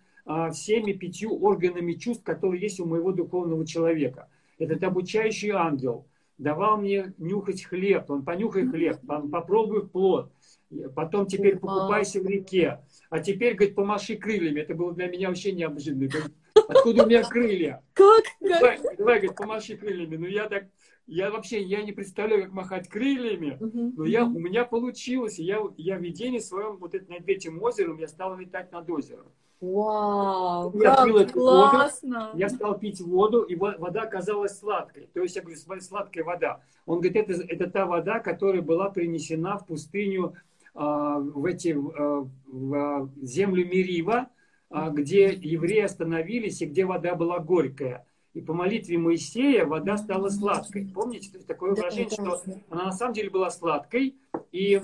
всеми пятью органами чувств, которые есть у моего духовного человека. Этот обучающий ангел давал мне нюхать хлеб, он понюхай хлеб, попробуй плод, потом теперь покупайся в реке, а теперь, говорит, помаши крыльями. Это было для меня вообще необычно. Откуда у меня крылья? Как? Давай, давай говорит, помаши крыльями. Ну я так, я вообще, я не представляю, как махать крыльями, но я, у меня получилось. Я, я в видении своем, вот это, над этим озером, я стал летать над озером. Вау, я как пил классно! Воду, я стал пить воду, и вода оказалась сладкой. То есть я говорю, сладкая вода. Он говорит, это, это та вода, которая была принесена в пустыню, в, эти, э, в а, землю Мерива, э, где евреи остановились, и где вода была горькая. И по молитве Моисея вода стала сладкой. Помните, такое выражение, что она на самом деле была сладкой, и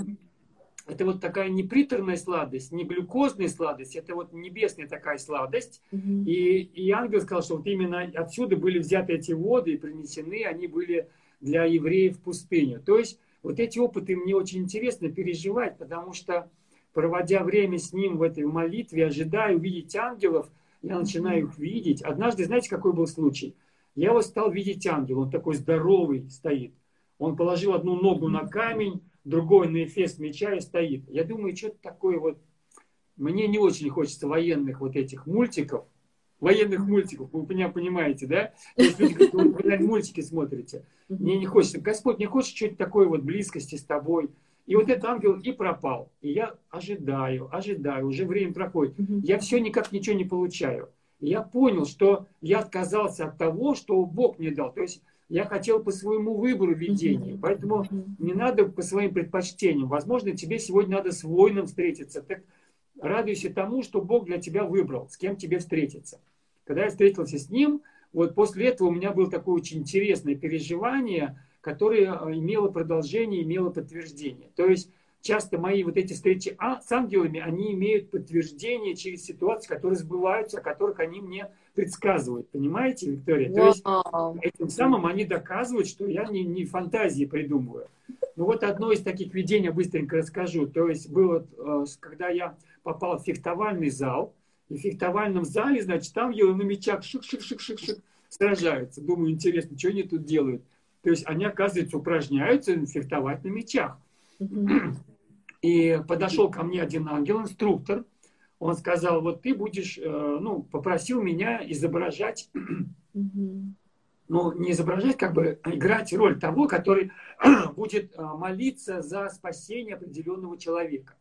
это вот такая не приторная сладость, не глюкозная сладость, это вот небесная такая сладость. Mm-hmm. И, и ангел сказал, что вот именно отсюда были взяты эти воды и принесены, они были для евреев в пустыню. То есть вот эти опыты мне очень интересно переживать, потому что проводя время с ним в этой молитве, ожидая увидеть ангелов, я начинаю их видеть. Однажды, знаете, какой был случай? Я вот стал видеть ангела, он такой здоровый стоит. Он положил одну ногу на камень, другой на эфес меча и стоит. Я думаю, что-то такое вот... Мне не очень хочется военных вот этих мультиков, военных мультиков, вы меня понимаете, да? То есть люди говорят, вы, наверное, мультики смотрите. Мне не хочется. Господь, не хочет что-то такое вот близкости с тобой. И вот этот ангел и пропал. И я ожидаю, ожидаю, уже время проходит. Я все никак ничего не получаю. И я понял, что я отказался от того, что Бог мне дал. То есть я хотел по своему выбору видения. Поэтому не надо по своим предпочтениям. Возможно, тебе сегодня надо с воином встретиться. Так радуйся тому, что Бог для тебя выбрал, с кем тебе встретиться. Когда я встретился с ним, вот после этого у меня было такое очень интересное переживание, которое э, имело продолжение, имело подтверждение. То есть часто мои вот эти встречи а, с ангелами, они имеют подтверждение через ситуации, которые сбываются, о которых они мне предсказывают. Понимаете, Виктория? То есть этим самым они доказывают, что я не, не фантазии придумываю. Ну вот одно из таких видений быстренько расскажу. То есть было, э, когда я попал в фехтовальный зал, и в фехтовальном зале, значит, там елы на мечах шик-шик-шик-шик-шик сражаются. Думаю, интересно, что они тут делают? То есть они, оказывается, упражняются фехтовать на мечах. И подошел ко мне один ангел, инструктор. Он сказал, вот ты будешь, э, ну, попросил меня изображать, ну, не изображать, как бы играть роль того, который будет э, молиться за спасение определенного человека.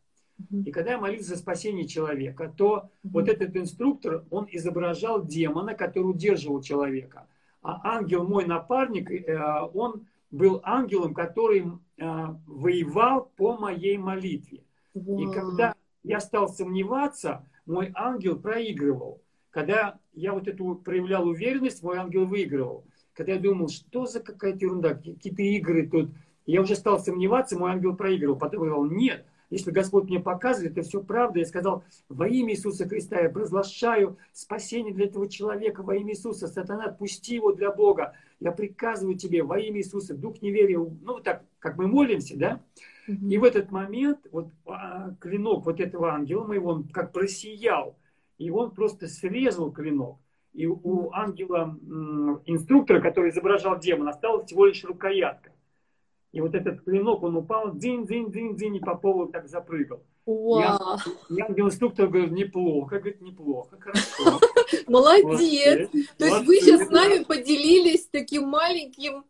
И когда я молился за спасение человека, то вот этот инструктор, он изображал демона, который удерживал человека. А ангел, мой напарник, э, он был ангелом, который э, воевал по моей молитве. И когда я стал сомневаться, мой ангел проигрывал. Когда я вот эту проявлял уверенность, мой ангел выигрывал. Когда я думал, что за какая-то ерунда, какие-то игры тут, я уже стал сомневаться, мой ангел проигрывал. Потом я говорил, нет, если Господь мне показывает, это все правда. Я сказал, во имя Иисуса Христа я разглашаю спасение для этого человека, во имя Иисуса. Сатана, отпусти его для Бога. Я приказываю тебе во имя Иисуса, дух неверия. Ну, так, как мы молимся, да? И в этот момент вот а, клинок вот этого ангела моего, он как просиял. И он просто срезал клинок. И у ангела инструктора, который изображал демона, осталась всего лишь рукоятка. И вот этот клинок, он упал, дзинь, дзинь, дзинь, дзинь, и по полу так запрыгал. Вау. И ангел-инструктор говорит, неплохо, говорит, неплохо, хорошо. Молодец. То есть вы сейчас с нами поделились таким маленьким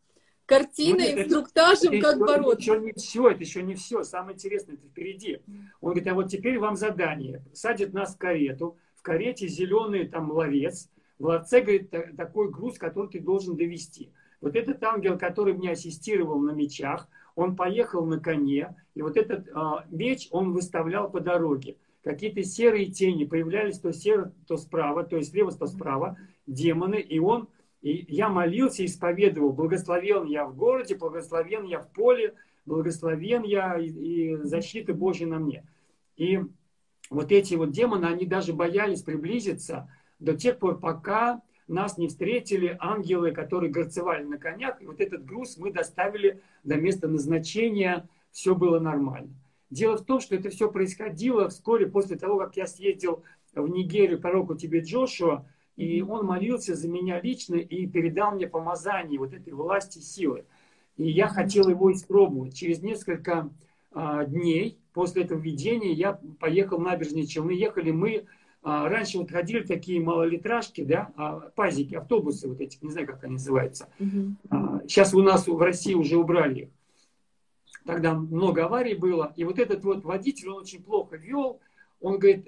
картиной, инструктажем, как бороться. Это еще не все, это еще не все. Самое интересное, это впереди. Он говорит, а вот теперь вам задание. Садит нас в карету, в карете зеленый там ловец, в ларце, говорит, такой груз, который ты должен довести. Вот этот ангел, который мне ассистировал на мечах, он поехал на коне, и вот этот э, меч он выставлял по дороге. Какие-то серые тени появлялись то серо, то справа, то слева, то справа, демоны, и он, и я молился, исповедовал, благословен я в городе, благословен я в поле, благословен я и, и защита Божья на мне. И вот эти вот демоны, они даже боялись приблизиться до тех пор, пока нас не встретили ангелы, которые горцевали на конях. И вот этот груз мы доставили до места назначения. Все было нормально. Дело в том, что это все происходило вскоре после того, как я съездил в Нигерию пророку тебе Джошуа, и он молился за меня лично и передал мне помазание вот этой власти силы. И я хотел его испробовать. Через несколько а, дней после этого видения я поехал в набережные Челны. Ехали мы раньше вот ходили такие малолитражки, да, а, пазики, автобусы вот эти, не знаю, как они называются. Угу. Сейчас у нас в России уже убрали их. Тогда много аварий было. И вот этот вот водитель, он очень плохо вел. Он говорит,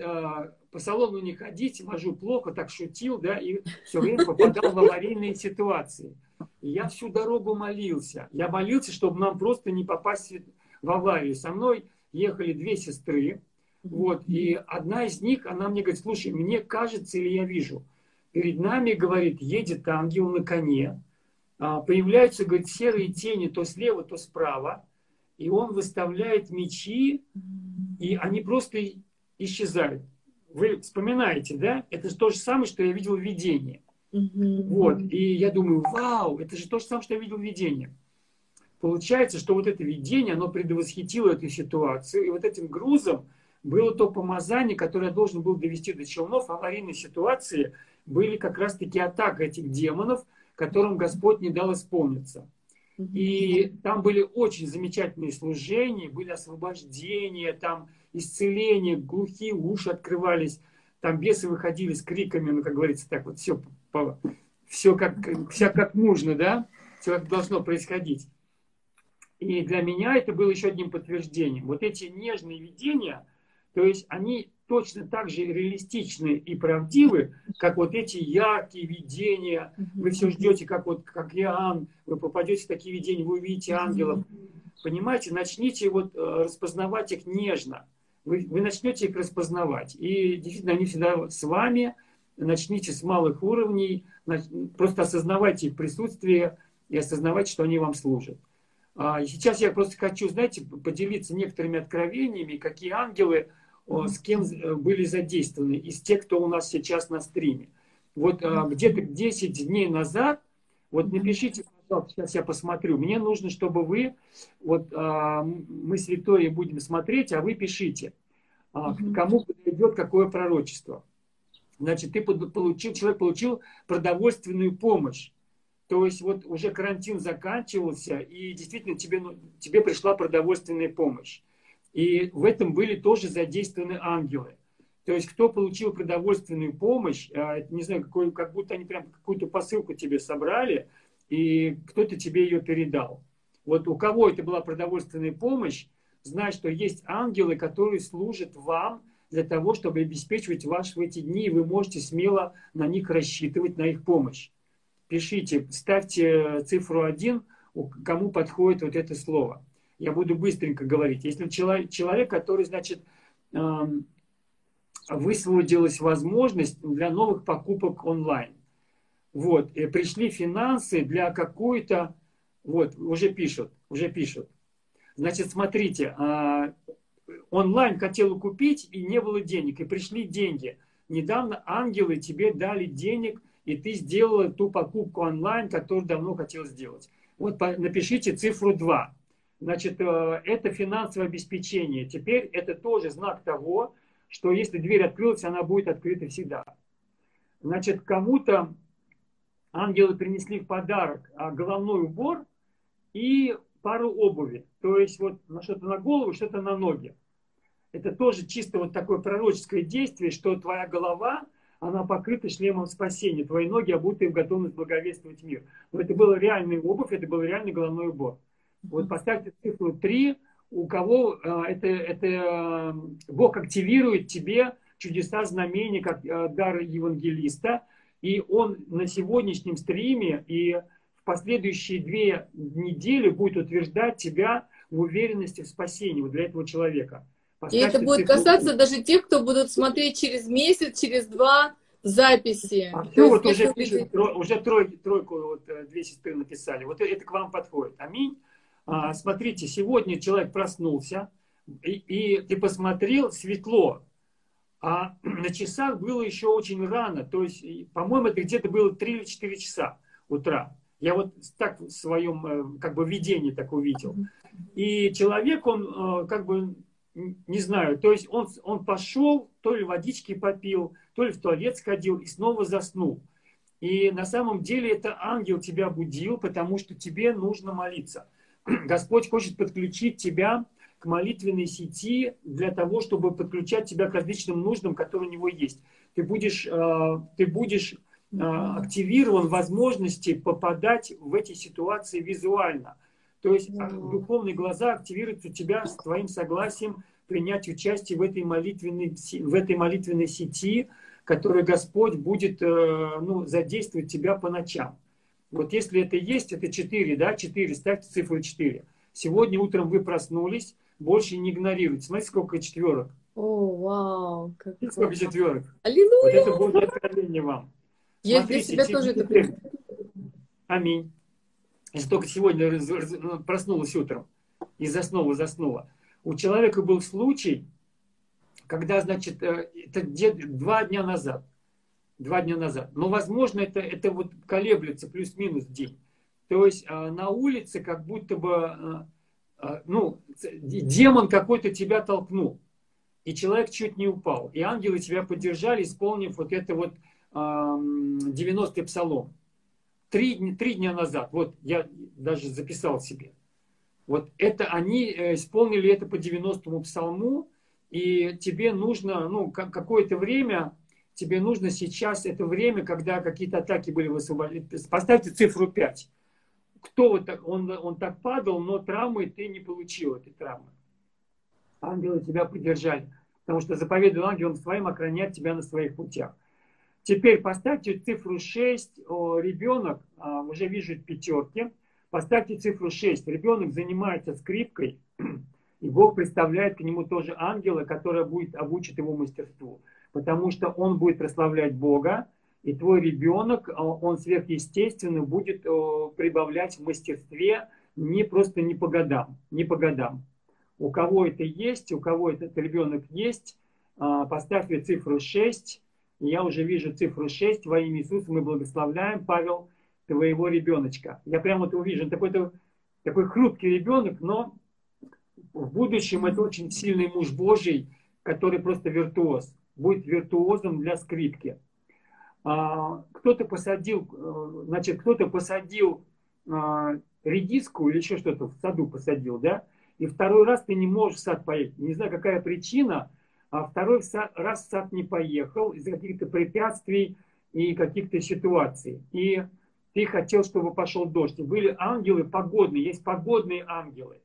по салону не ходить, вожу плохо, так шутил, да, и все время попадал в аварийные ситуации. И я всю дорогу молился. Я молился, чтобы нам просто не попасть в аварию. Со мной ехали две сестры, вот, и одна из них, она мне говорит, слушай, мне кажется или я вижу, перед нами, говорит, едет ангел на коне, а, появляются, говорит, серые тени то слева, то справа, и он выставляет мечи, и они просто исчезают. Вы вспоминаете, да? Это же то же самое, что я видел в видении. Вот, и я думаю, вау, это же то же самое, что я видел в видении. Получается, что вот это видение, оно предвосхитило эту ситуацию, и вот этим грузом было то помазание, которое должен был довести до челнов. Аварийной ситуации были как раз-таки атака этих демонов, которым Господь не дал исполниться. И там были очень замечательные служения, были освобождения, там исцеления, глухие уши открывались, там бесы выходили с криками, ну, как говорится, так вот все, все как, все как нужно, да, все как должно происходить. И для меня это было еще одним подтверждением. Вот эти нежные видения – то есть они точно так же реалистичны и правдивы, как вот эти яркие видения. Вы все ждете, как вот как Иоанн, вы попадете в такие видения, вы увидите ангелов. Понимаете, начните вот э, распознавать их нежно. Вы, вы начнете их распознавать. И действительно, они всегда с вами. Начните с малых уровней. Просто осознавайте их присутствие и осознавайте, что они вам служат. А, сейчас я просто хочу, знаете, поделиться некоторыми откровениями, какие ангелы с кем э, были задействованы из тех, кто у нас сейчас на стриме. Вот а, где-то 10 дней назад, вот напишите, пожалуйста, сейчас я посмотрю. Мне нужно, чтобы вы, вот мы с Викторией будем смотреть, а вы пишите, кому подойдет какое пророчество. Значит, ты получил, человек получил продовольственную помощь. То есть вот уже карантин заканчивался, и действительно тебе, ну, тебе пришла продовольственная помощь. И в этом были тоже задействованы ангелы. То есть, кто получил продовольственную помощь, а, не знаю, какой, как будто они прям какую-то посылку тебе собрали, и кто-то тебе ее передал. Вот у кого это была продовольственная помощь, знать, что есть ангелы, которые служат вам для того, чтобы обеспечивать вас в эти дни, и вы можете смело на них рассчитывать, на их помощь. Пишите, ставьте цифру 1, кому подходит вот это слово. Я буду быстренько говорить. Если человек, человек который, значит, эм, высвободилась возможность для новых покупок онлайн. Вот, и пришли финансы для какой-то, вот, уже пишут, уже пишут. Значит, смотрите, а, онлайн хотел купить и не было денег, и пришли деньги. Недавно ангелы тебе дали денег, и ты сделала ту покупку онлайн, которую давно хотел сделать. Вот напишите цифру 2. Значит, э, это финансовое обеспечение. Теперь это тоже знак того, что если дверь открылась, она будет открыта всегда. Значит, кому-то ангелы принесли в подарок а, головной убор и пару обуви. То есть вот что-то на голову, что-то на ноги. Это тоже чисто вот такое пророческое действие, что твоя голова, она покрыта шлемом спасения. Твои ноги обуты в готовность благовествовать мир. Но это была реальная обувь, это был реальный головной убор. Вот поставьте цифру 3, у кого э, это, это э, Бог активирует тебе чудеса знамения, как э, дар евангелиста, и он на сегодняшнем стриме и в последующие две недели будет утверждать тебя в уверенности в спасении вот для этого человека. Поставьте и это будет цифру. касаться даже тех, кто будут смотреть через месяц, через два записи. А все, вот уже, пишут, уже трой, тройку, вот, две сестры написали. Вот это к вам подходит. Аминь. А, смотрите, сегодня человек проснулся, и, и ты посмотрел, светло, а на часах было еще очень рано, то есть, по-моему, это где-то было 3 или 4 часа утра. Я вот так в своем э, как бы видении так увидел. И человек, он э, как бы, не знаю, то есть он, он пошел, то ли водички попил, то ли в туалет сходил и снова заснул. И на самом деле это ангел тебя будил, потому что тебе нужно молиться. Господь хочет подключить тебя к молитвенной сети для того, чтобы подключать тебя к различным нуждам, которые у него есть. Ты будешь, э, ты будешь э, активирован возможности попадать в эти ситуации визуально. То есть а, духовные глаза активируются у тебя с твоим согласием принять участие в этой молитвенной, в этой молитвенной сети, которая Господь будет э, ну, задействовать тебя по ночам. Вот если это есть, это 4, да, 4, ставьте цифру 4. Сегодня утром вы проснулись, больше не игнорируйте. Смотрите, сколько четверок. О, вау. Как сколько четверок. Аллилуйя. Вот это будет откровение вам. Я Смотрите, для себя тоже это принимаю. Аминь. Если только сегодня ну, проснулась утром и заснула, заснула. У человека был случай, когда, значит, э, это два дня назад, два дня назад. Но, возможно, это, это вот колеблется плюс-минус день. То есть а, на улице как будто бы, а, а, ну, демон какой-то тебя толкнул. И человек чуть не упал. И ангелы тебя поддержали, исполнив вот это вот 90-й псалом. Три, три дня назад, вот я даже записал себе. Вот это они э, исполнили это по 90-му псалму, и тебе нужно, ну, какое-то время тебе нужно сейчас это время, когда какие-то атаки были высвобождены. Поставьте цифру 5. Кто вот так, он, он так падал, но травмы ты не получил, этой травмы. Ангелы тебя поддержали. Потому что заповедует ангелом своим охранять тебя на своих путях. Теперь поставьте цифру 6. О, ребенок, а, уже вижу пятерки. Поставьте цифру 6. Ребенок занимается скрипкой. И Бог представляет к нему тоже ангела, который будет обучить его мастерству потому что он будет прославлять Бога, и твой ребенок, а, он сверхъестественно будет прибавлять в мастерстве не просто не по годам, не по годам. У кого это есть, у кого этот ребенок есть, а, поставьте цифру 6. Я уже вижу цифру 6. Во имя Иисуса мы благословляем, Павел, твоего ребеночка. Я прямо вот увижу, такой, такой хрупкий ребенок, но в будущем это очень сильный муж Божий, который просто виртуоз будет виртуозом для скрипки. А, кто-то посадил, э, значит, кто-то посадил а, редиску или еще что-то в саду посадил, да, и второй раз ты не можешь в сад поехать. Не знаю, какая причина, а второй раз в сад не поехал из-за каких-то препятствий и каких-то ситуаций. И ты хотел, чтобы пошел дождь. И были ангелы погодные, есть погодные ангелы.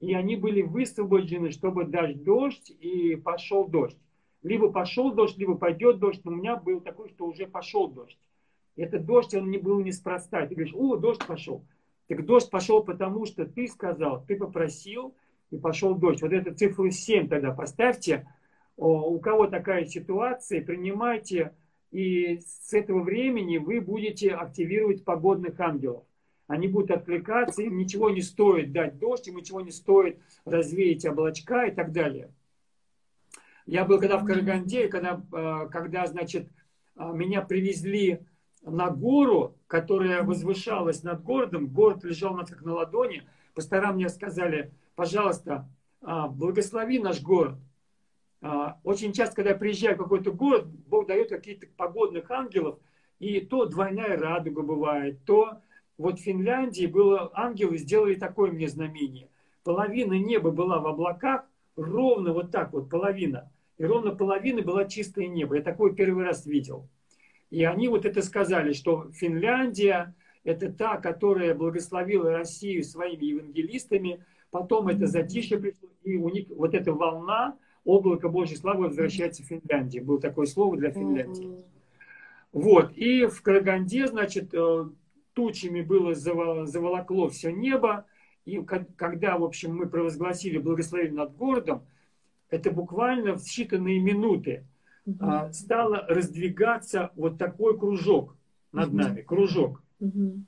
и они были высвобождены, чтобы дать дождь, и пошел дождь. Либо пошел дождь, либо пойдет дождь, но у меня был такой, что уже пошел дождь. Этот дождь, он не был неспроста. Ты говоришь, о, дождь пошел. Так дождь пошел потому, что ты сказал, ты попросил, и пошел дождь. Вот эту цифру 7 тогда поставьте. У кого такая ситуация, принимайте, и с этого времени вы будете активировать погодных ангелов. Они будут откликаться, им ничего не стоит дать дождь, им ничего не стоит развеять облачка и так далее. Я был когда в Караганде, когда, э, когда значит, э, меня привезли на гору, которая возвышалась над городом, город лежал на, как на ладони, пастора мне сказали, пожалуйста, а, благослови наш город. А, очень часто, когда я приезжаю в какой-то город, Бог дает каких-то погодных ангелов, и то двойная радуга бывает, то вот в Финляндии было, ангелы сделали такое мне знамение. Половина неба была в облаках, ровно вот так вот, половина. И ровно половина была чистое небо. Я такое первый раз видел. И они вот это сказали, что Финляндия это та, которая благословила Россию своими евангелистами, потом это затишье пришло, и у них вот эта волна, облако Божьей славы возвращается в Финляндию. Было такое слово для Финляндии. Вот, и в Караганде, значит, э, тучами было заволокло все небо, и когда, в общем, мы провозгласили благословение над городом, это буквально в считанные минуты угу. стало раздвигаться вот такой кружок над угу. нами, кружок.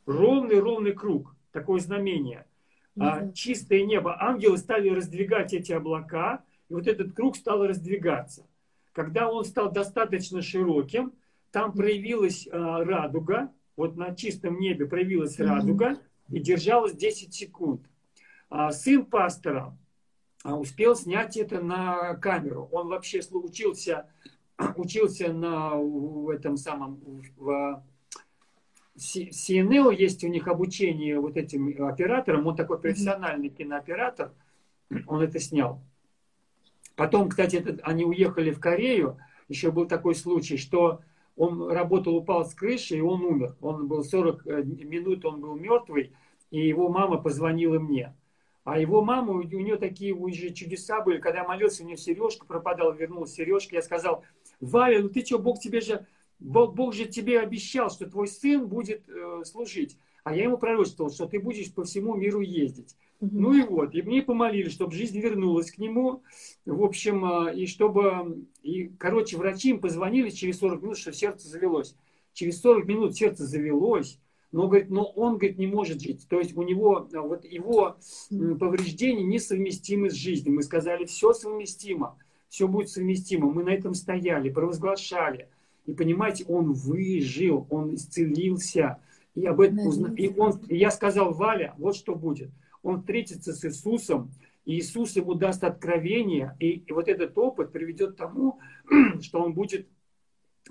Ровный-ровный круг, такое знамение. А, чистое небо. Ангелы стали раздвигать эти облака, и вот этот круг стал раздвигаться. Когда он стал достаточно широким, там проявилась а, радуга, вот на чистом небе проявилась радуга и держалась 10 секунд. А, сын пастора а, успел снять это на камеру. Он вообще учился учился на в этом самом в CNL есть у них обучение вот этим операторам. Он такой профессиональный кинооператор. Он это снял. Потом, кстати, это, они уехали в Корею. Еще был такой случай, что он работал, упал с крыши, и он умер. Он был 40 э, минут, он был мертвый, и его мама позвонила мне. А его мама, у нее такие уже чудеса были. Когда я молился, у нее сережка пропадала, вернулась сережка. Я сказал, Валя, ну ты что, Бог тебе же, Бог, Бог же тебе обещал, что твой сын будет э, служить. А я ему пророчествовал, что ты будешь по всему миру ездить. Угу. Ну и вот, и мне помолились, чтобы жизнь вернулась к нему. В общем, э, и чтобы, и, короче, врачи им позвонили через 40 минут, что сердце завелось. Через 40 минут сердце завелось, но, говорит, но он, говорит, не может жить. То есть у него, э, вот его повреждения несовместимы с жизнью. Мы сказали, все совместимо все будет совместимо. Мы на этом стояли, провозглашали. И понимаете, он выжил, он исцелился. И, об этом узна... и, он... и я сказал, Валя, вот что будет. Он встретится с Иисусом, и Иисус ему даст откровение, и, и вот этот опыт приведет к тому, что он будет,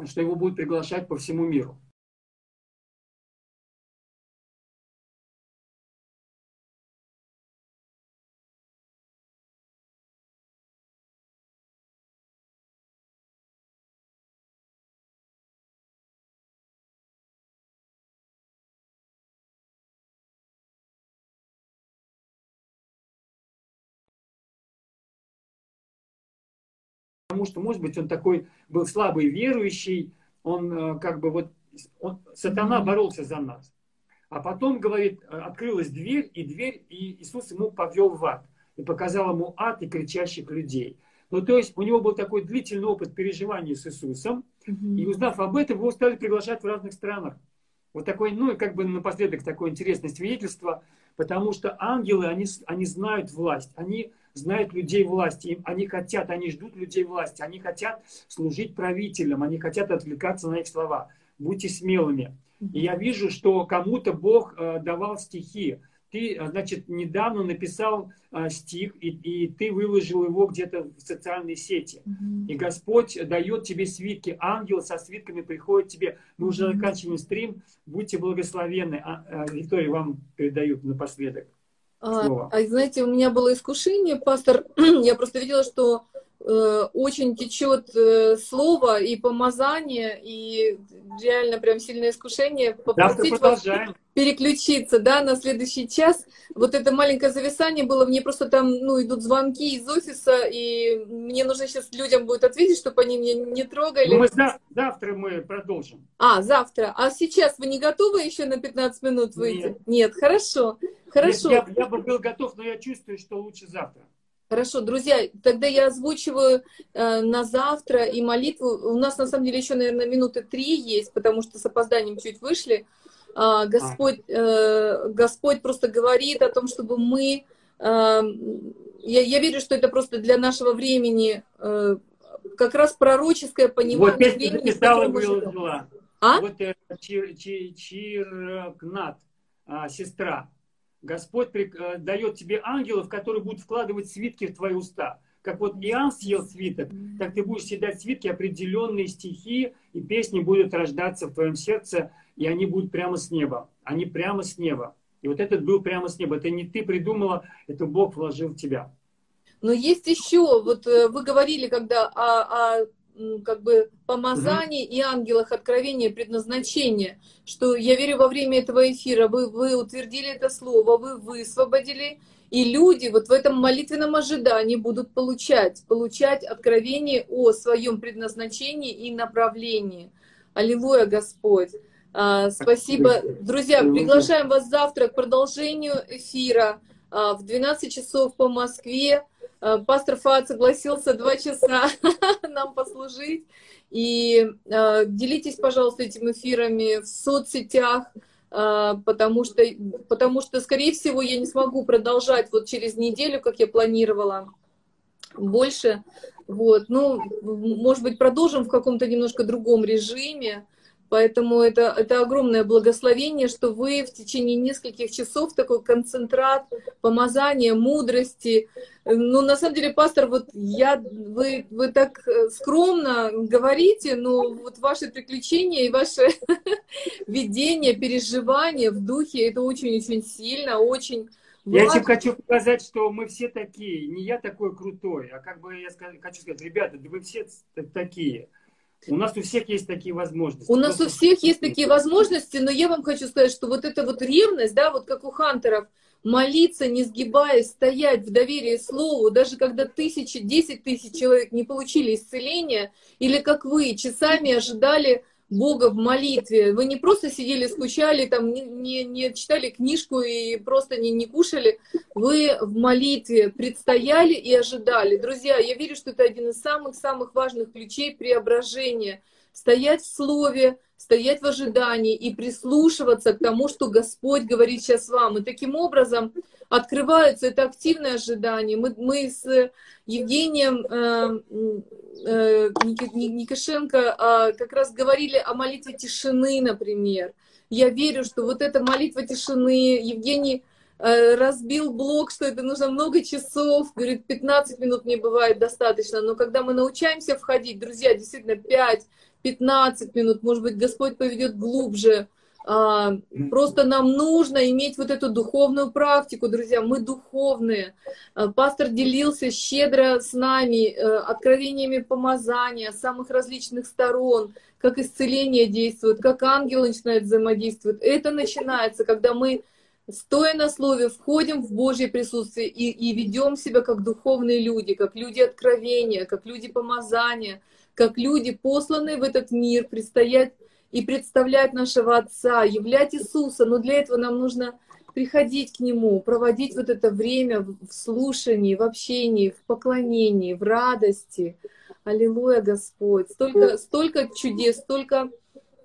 что его будут приглашать по всему миру. Потому что, может быть, он такой был слабый верующий, он э, как бы вот, он, сатана боролся за нас. А потом, говорит, э, открылась дверь, и дверь, и Иисус ему повел в ад. И показал ему ад и кричащих людей. Ну, то есть у него был такой длительный опыт переживания с Иисусом. И узнав об этом, его стали приглашать в разных странах. Вот такой, ну, и как бы напоследок такое интересное свидетельство, потому что ангелы, они, они знают власть, они знают людей власти, им, они хотят, они ждут людей власти, они хотят служить правителям, они хотят отвлекаться на их слова. Будьте смелыми. И я вижу, что кому-то Бог э, давал стихи. Ты, значит, недавно написал э, стих, и, и ты выложил его где-то в социальной сети. Mm-hmm. И Господь дает тебе свитки. Ангел со свитками приходит тебе. Мы уже заканчиваем стрим. Будьте благословенны. А, а, Виктория, вам передают напоследок. А, а знаете, у меня было искушение, пастор, я просто видела, что очень течет э, слово и помазание, и реально прям сильное искушение попросить вас переключиться, да, на следующий час. Вот это маленькое зависание было, мне просто там, ну, идут звонки из офиса, и мне нужно сейчас людям будет ответить, чтобы они меня не трогали. Ну, мы за, завтра мы продолжим. А, завтра. А сейчас вы не готовы еще на 15 минут выйти? Нет, Нет хорошо. Хорошо. Нет, я, я бы был готов, но я чувствую, что лучше завтра. Хорошо, друзья, тогда я озвучиваю э, на завтра и молитву. У нас на самом деле еще, наверное, минуты три есть, потому что с опозданием чуть вышли. А, Господь, э, Господь просто говорит о том, чтобы мы... Э, я, я верю, что это просто для нашего времени э, как раз пророческое понимание вот времени. Вот выложила. А? Вот Чир, Чир, Чиркнат, а, сестра. Господь дает тебе ангелов, которые будут вкладывать свитки в твои уста. Как вот Иоанн съел свиток, так ты будешь съедать свитки, определенные стихи, и песни будут рождаться в твоем сердце, и они будут прямо с неба. Они прямо с неба. И вот этот был прямо с неба. Это не ты придумала, это Бог вложил в тебя. Но есть еще, вот э, вы говорили, когда о, о как бы помазании угу. и ангелах откровения предназначения, что я верю во время этого эфира вы, вы утвердили это слово, вы высвободили, и люди вот в этом молитвенном ожидании будут получать, получать откровение о своем предназначении и направлении. Аллилуйя, Господь. А, спасибо. Друзья, приглашаем вас завтра к продолжению эфира а, в 12 часов по Москве. А, пастор Фат согласился два часа нам послужить. И делитесь, пожалуйста, этими эфирами в соцсетях, потому что, потому что, скорее всего, я не смогу продолжать вот через неделю, как я планировала, больше. Вот. Ну, может быть, продолжим в каком-то немножко другом режиме. Поэтому это, это огромное благословение, что вы в течение нескольких часов такой концентрат помазания, мудрости. Ну, на самом деле, пастор, вот я, вы, вы так э, скромно говорите, но вот ваши приключения и ваше видение, переживание в духе, это очень-очень сильно, очень... Я тебе хочу показать, что мы все такие. Не я такой крутой, а как бы я хочу сказать, ребята, да вы все такие. У нас у всех есть такие возможности. У нас у всех есть такие возможности, но я вам хочу сказать, что вот эта вот ревность, да, вот как у хантеров, молиться, не сгибаясь, стоять в доверии слову, даже когда тысячи, десять тысяч человек не получили исцеления, или как вы часами ожидали Бога в молитве. Вы не просто сидели, скучали, там, не, не, не читали книжку и просто не, не кушали. Вы в молитве предстояли и ожидали. Друзья, я верю, что это один из самых-самых важных ключей преображения. Стоять в слове, стоять в ожидании и прислушиваться к тому, что Господь говорит сейчас вам. И таким образом открываются, это активное ожидание. Мы, мы с Евгением э, э, Никишенко э, как раз говорили о молитве тишины, например. Я верю, что вот эта молитва тишины, Евгений э, разбил блок, что это нужно много часов, говорит, 15 минут не бывает достаточно, но когда мы научаемся входить, друзья, действительно 5, 15 минут, может быть, Господь поведет глубже. А, просто нам нужно иметь вот эту духовную практику, друзья. Мы духовные. А, пастор делился щедро с нами э, откровениями помазания самых различных сторон, как исцеление действует, как ангелы начинают взаимодействовать. Это начинается, когда мы стоя на слове, входим в Божье присутствие и, и ведем себя как духовные люди, как люди откровения, как люди помазания – как люди, посланные в этот мир, предстоять и представлять нашего Отца, являть Иисуса. Но для этого нам нужно приходить к Нему, проводить вот это время в слушании, в общении, в поклонении, в радости. Аллилуйя, Господь. Столько, столько чудес, столько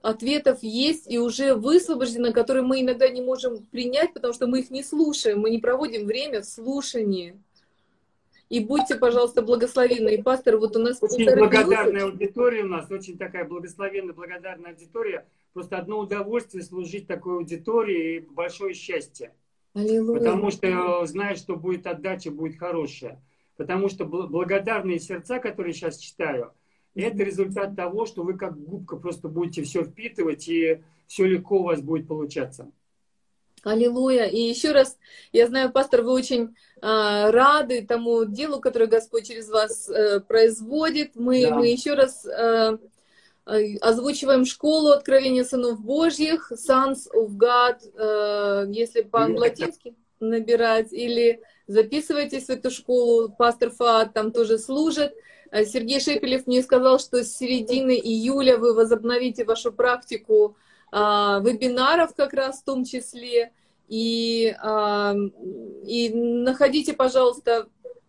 ответов есть и уже высвобождено, которые мы иногда не можем принять, потому что мы их не слушаем, мы не проводим время в слушании. И будьте, пожалуйста, благословенны. И пастор, вот у нас... Очень благодарная минуты. аудитория у нас, очень такая благословенная, благодарная аудитория. Просто одно удовольствие служить такой аудитории и большое счастье. Аллилуйя. Потому что знаешь, что будет отдача, будет хорошая. Потому что благодарные сердца, которые сейчас читаю, это результат того, что вы как губка просто будете все впитывать, и все легко у вас будет получаться. Аллилуйя. И еще раз, я знаю, пастор, вы очень э, рады тому делу, которое Господь через вас э, производит. Мы, да. мы еще раз э, э, озвучиваем школу откровения сынов Божьих, Sons of God, э, если по-английски набирать, или записывайтесь в эту школу, пастор Фаат там тоже служит. Э, Сергей Шепелев мне сказал, что с середины июля вы возобновите вашу практику вебинаров как раз в том числе. И, а, и находите, пожалуйста,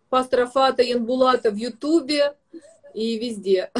пастора Фата Янбулата в Ютубе и везде.